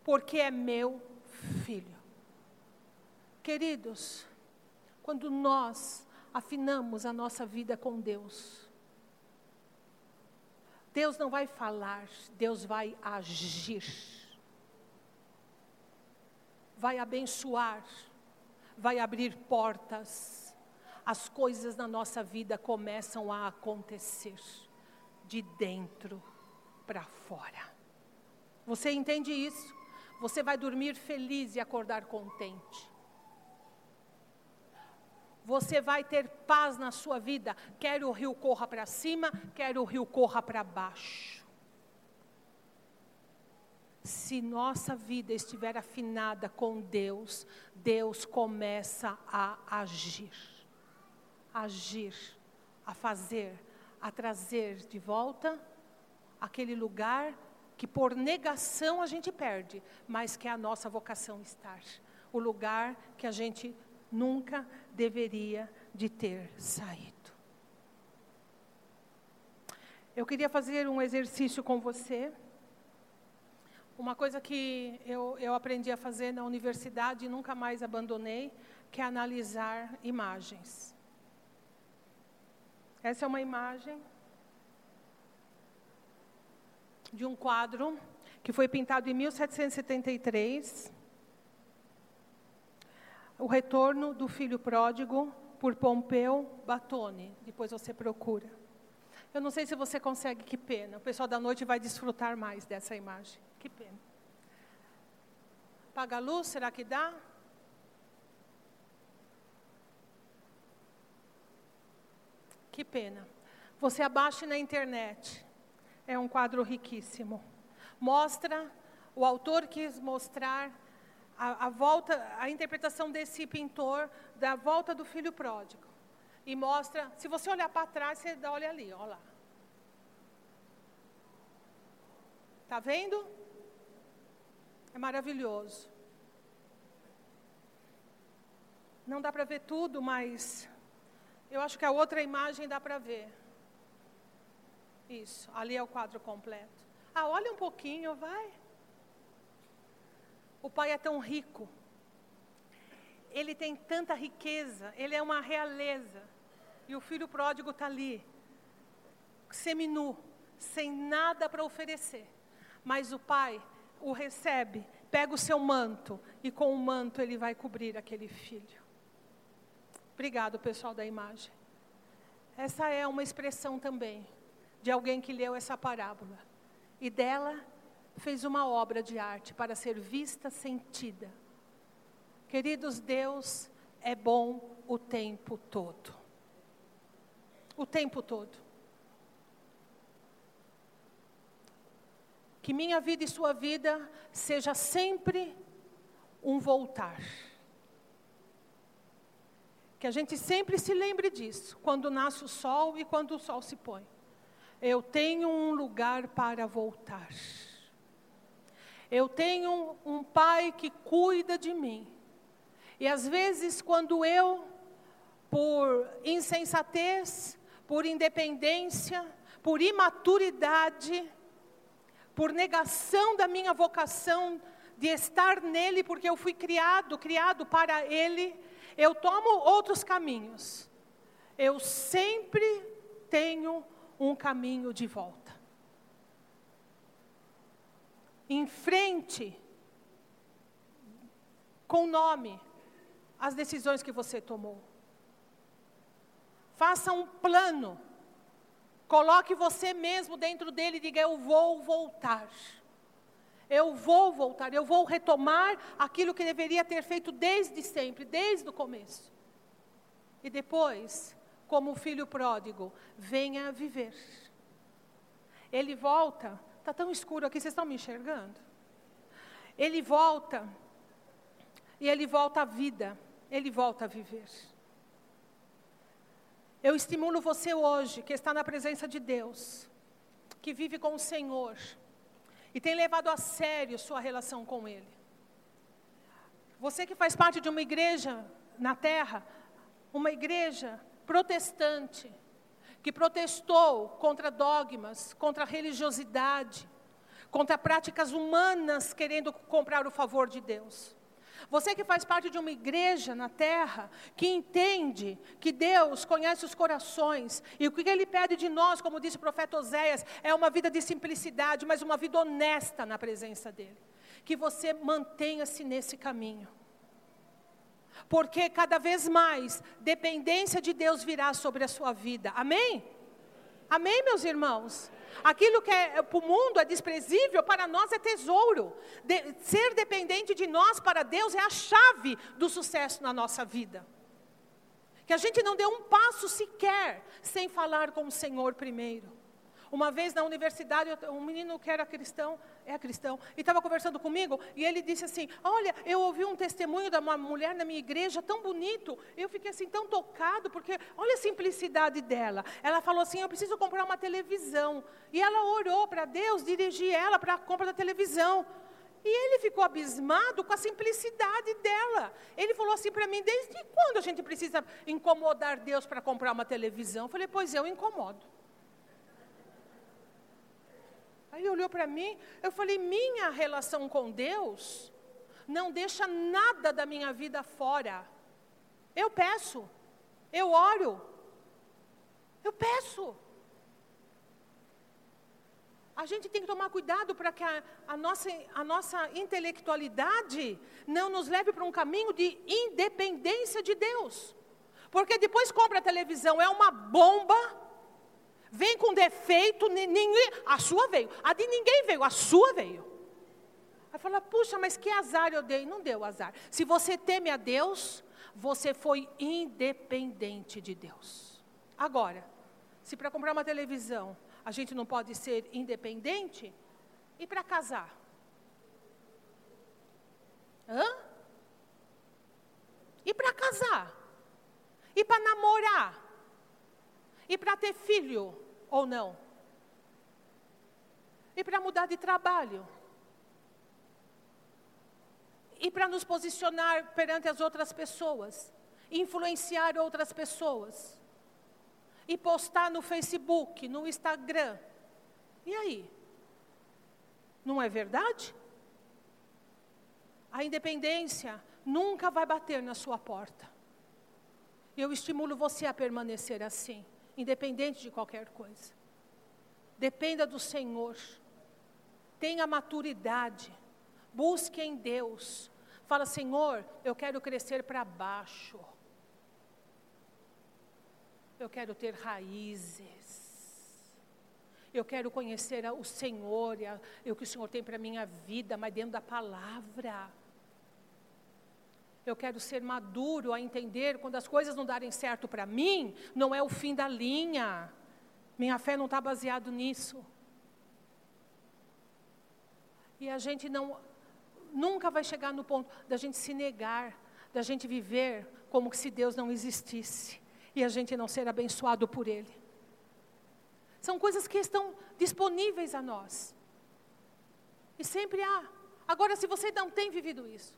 A: porque é meu filho. Queridos, quando nós afinamos a nossa vida com Deus, Deus não vai falar, Deus vai agir. Vai abençoar, vai abrir portas. As coisas na nossa vida começam a acontecer de dentro para fora. Você entende isso? Você vai dormir feliz e acordar contente você vai ter paz na sua vida, quer o rio corra para cima, quer o rio corra para baixo. Se nossa vida estiver afinada com Deus, Deus começa a agir, agir, a fazer, a trazer de volta aquele lugar que por negação a gente perde, mas que é a nossa vocação estar. O lugar que a gente nunca deveria de ter saído. Eu queria fazer um exercício com você. Uma coisa que eu, eu aprendi a fazer na universidade e nunca mais abandonei, que é analisar imagens. Essa é uma imagem de um quadro que foi pintado em 1773 o retorno do filho pródigo por Pompeu Batone. Depois você procura. Eu não sei se você consegue, que pena. O pessoal da noite vai desfrutar mais dessa imagem. Que pena. Paga a luz, será que dá? Que pena. Você abaixe na internet. É um quadro riquíssimo. Mostra, o autor quis mostrar a, a, volta, a interpretação desse pintor da volta do filho pródigo. E mostra, se você olhar para trás, você olha ali, olha lá. Está vendo? É maravilhoso. Não dá para ver tudo, mas eu acho que a outra imagem dá para ver. Isso, ali é o quadro completo. Ah, olha um pouquinho, vai. O pai é tão rico. Ele tem tanta riqueza, ele é uma realeza. E o filho pródigo está ali, seminu, sem nada para oferecer. Mas o pai o recebe, pega o seu manto e com o manto ele vai cobrir aquele filho. Obrigado, pessoal da imagem. Essa é uma expressão também de alguém que leu essa parábola. E dela fez uma obra de arte para ser vista, sentida. Queridos, Deus é bom o tempo todo. O tempo todo. Que minha vida e sua vida seja sempre um voltar. Que a gente sempre se lembre disso, quando nasce o sol e quando o sol se põe. Eu tenho um lugar para voltar. Eu tenho um pai que cuida de mim. E às vezes, quando eu, por insensatez, por independência, por imaturidade, por negação da minha vocação de estar nele, porque eu fui criado, criado para ele, eu tomo outros caminhos. Eu sempre tenho um caminho de volta. Em frente, com nome, as decisões que você tomou. Faça um plano. Coloque você mesmo dentro dele e diga: Eu vou voltar. Eu vou voltar, eu vou retomar aquilo que deveria ter feito desde sempre, desde o começo. E depois, como filho pródigo, venha viver. Ele volta, está tão escuro aqui, vocês estão me enxergando? Ele volta, e ele volta à vida, ele volta a viver. Eu estimulo você hoje, que está na presença de Deus, que vive com o Senhor e tem levado a sério sua relação com Ele. Você que faz parte de uma igreja na terra, uma igreja protestante, que protestou contra dogmas, contra religiosidade, contra práticas humanas querendo comprar o favor de Deus. Você que faz parte de uma igreja na terra, que entende que Deus conhece os corações, e o que Ele pede de nós, como disse o profeta Oséias, é uma vida de simplicidade, mas uma vida honesta na presença dEle. Que você mantenha-se nesse caminho. Porque cada vez mais dependência de Deus virá sobre a sua vida. Amém? Amém, meus irmãos? Aquilo que é, para o mundo é desprezível, para nós é tesouro. De, ser dependente de nós para Deus é a chave do sucesso na nossa vida. Que a gente não dê um passo sequer sem falar com o Senhor primeiro. Uma vez na universidade, um menino que era cristão, é cristão, e estava conversando comigo, e ele disse assim: Olha, eu ouvi um testemunho de uma mulher na minha igreja tão bonito, eu fiquei assim tão tocado, porque olha a simplicidade dela. Ela falou assim: Eu preciso comprar uma televisão. E ela orou para Deus dirigir ela para a compra da televisão. E ele ficou abismado com a simplicidade dela. Ele falou assim para mim: Desde quando a gente precisa incomodar Deus para comprar uma televisão? Eu falei: Pois eu incomodo. Aí ele olhou para mim, eu falei: minha relação com Deus não deixa nada da minha vida fora. Eu peço, eu oro, eu peço. A gente tem que tomar cuidado para que a, a, nossa, a nossa intelectualidade não nos leve para um caminho de independência de Deus. Porque depois compra a televisão, é uma bomba Vem com defeito, ninguém, a sua veio. A de ninguém veio, a sua veio. Aí fala, puxa, mas que azar eu dei. Não deu azar. Se você teme a Deus, você foi independente de Deus. Agora, se para comprar uma televisão a gente não pode ser independente, e para casar? Hã? E para casar? E para namorar? E para ter filho? Ou não? E para mudar de trabalho? E para nos posicionar perante as outras pessoas? Influenciar outras pessoas? E postar no Facebook, no Instagram? E aí? Não é verdade? A independência nunca vai bater na sua porta. Eu estimulo você a permanecer assim independente de qualquer coisa. Dependa do Senhor. Tenha maturidade. Busque em Deus. Fala, Senhor, eu quero crescer para baixo. Eu quero ter raízes. Eu quero conhecer o Senhor e o que o Senhor tem para a minha vida, mas dentro da palavra. Eu quero ser maduro a entender quando as coisas não darem certo para mim, não é o fim da linha. Minha fé não está baseada nisso. E a gente não nunca vai chegar no ponto da gente se negar, da gente viver como se Deus não existisse e a gente não ser abençoado por Ele. São coisas que estão disponíveis a nós. E sempre há. Agora, se você não tem vivido isso,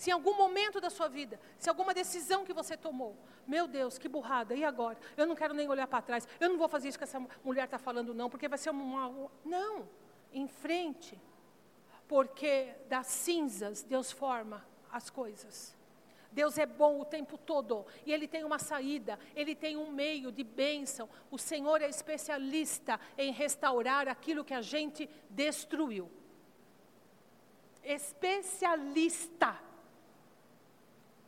A: se em algum momento da sua vida, se alguma decisão que você tomou, meu Deus, que burrada, e agora? Eu não quero nem olhar para trás, eu não vou fazer isso que essa mulher está falando, não, porque vai ser uma. Não, em frente, porque das cinzas Deus forma as coisas. Deus é bom o tempo todo e Ele tem uma saída, Ele tem um meio de bênção. O Senhor é especialista em restaurar aquilo que a gente destruiu. Especialista.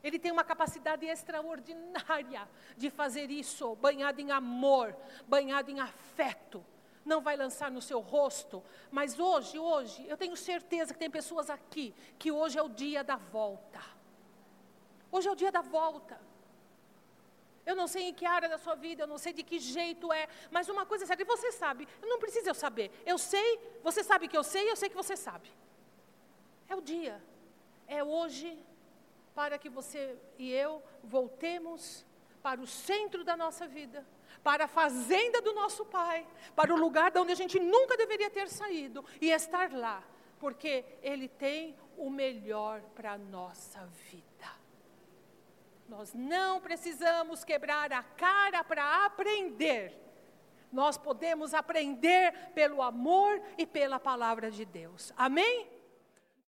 A: Ele tem uma capacidade extraordinária de fazer isso, banhado em amor, banhado em afeto. Não vai lançar no seu rosto, mas hoje, hoje, eu tenho certeza que tem pessoas aqui que hoje é o dia da volta. Hoje é o dia da volta. Eu não sei em que área da sua vida, eu não sei de que jeito é, mas uma coisa é certa, e você sabe, não precisa eu saber. Eu sei, você sabe que eu sei, eu sei que você sabe. É o dia. É hoje para que você e eu voltemos para o centro da nossa vida, para a fazenda do nosso Pai, para o lugar de onde a gente nunca deveria ter saído e estar lá, porque Ele tem o melhor para a nossa vida. Nós não precisamos quebrar a cara para aprender. Nós podemos aprender pelo amor e pela palavra de Deus. Amém?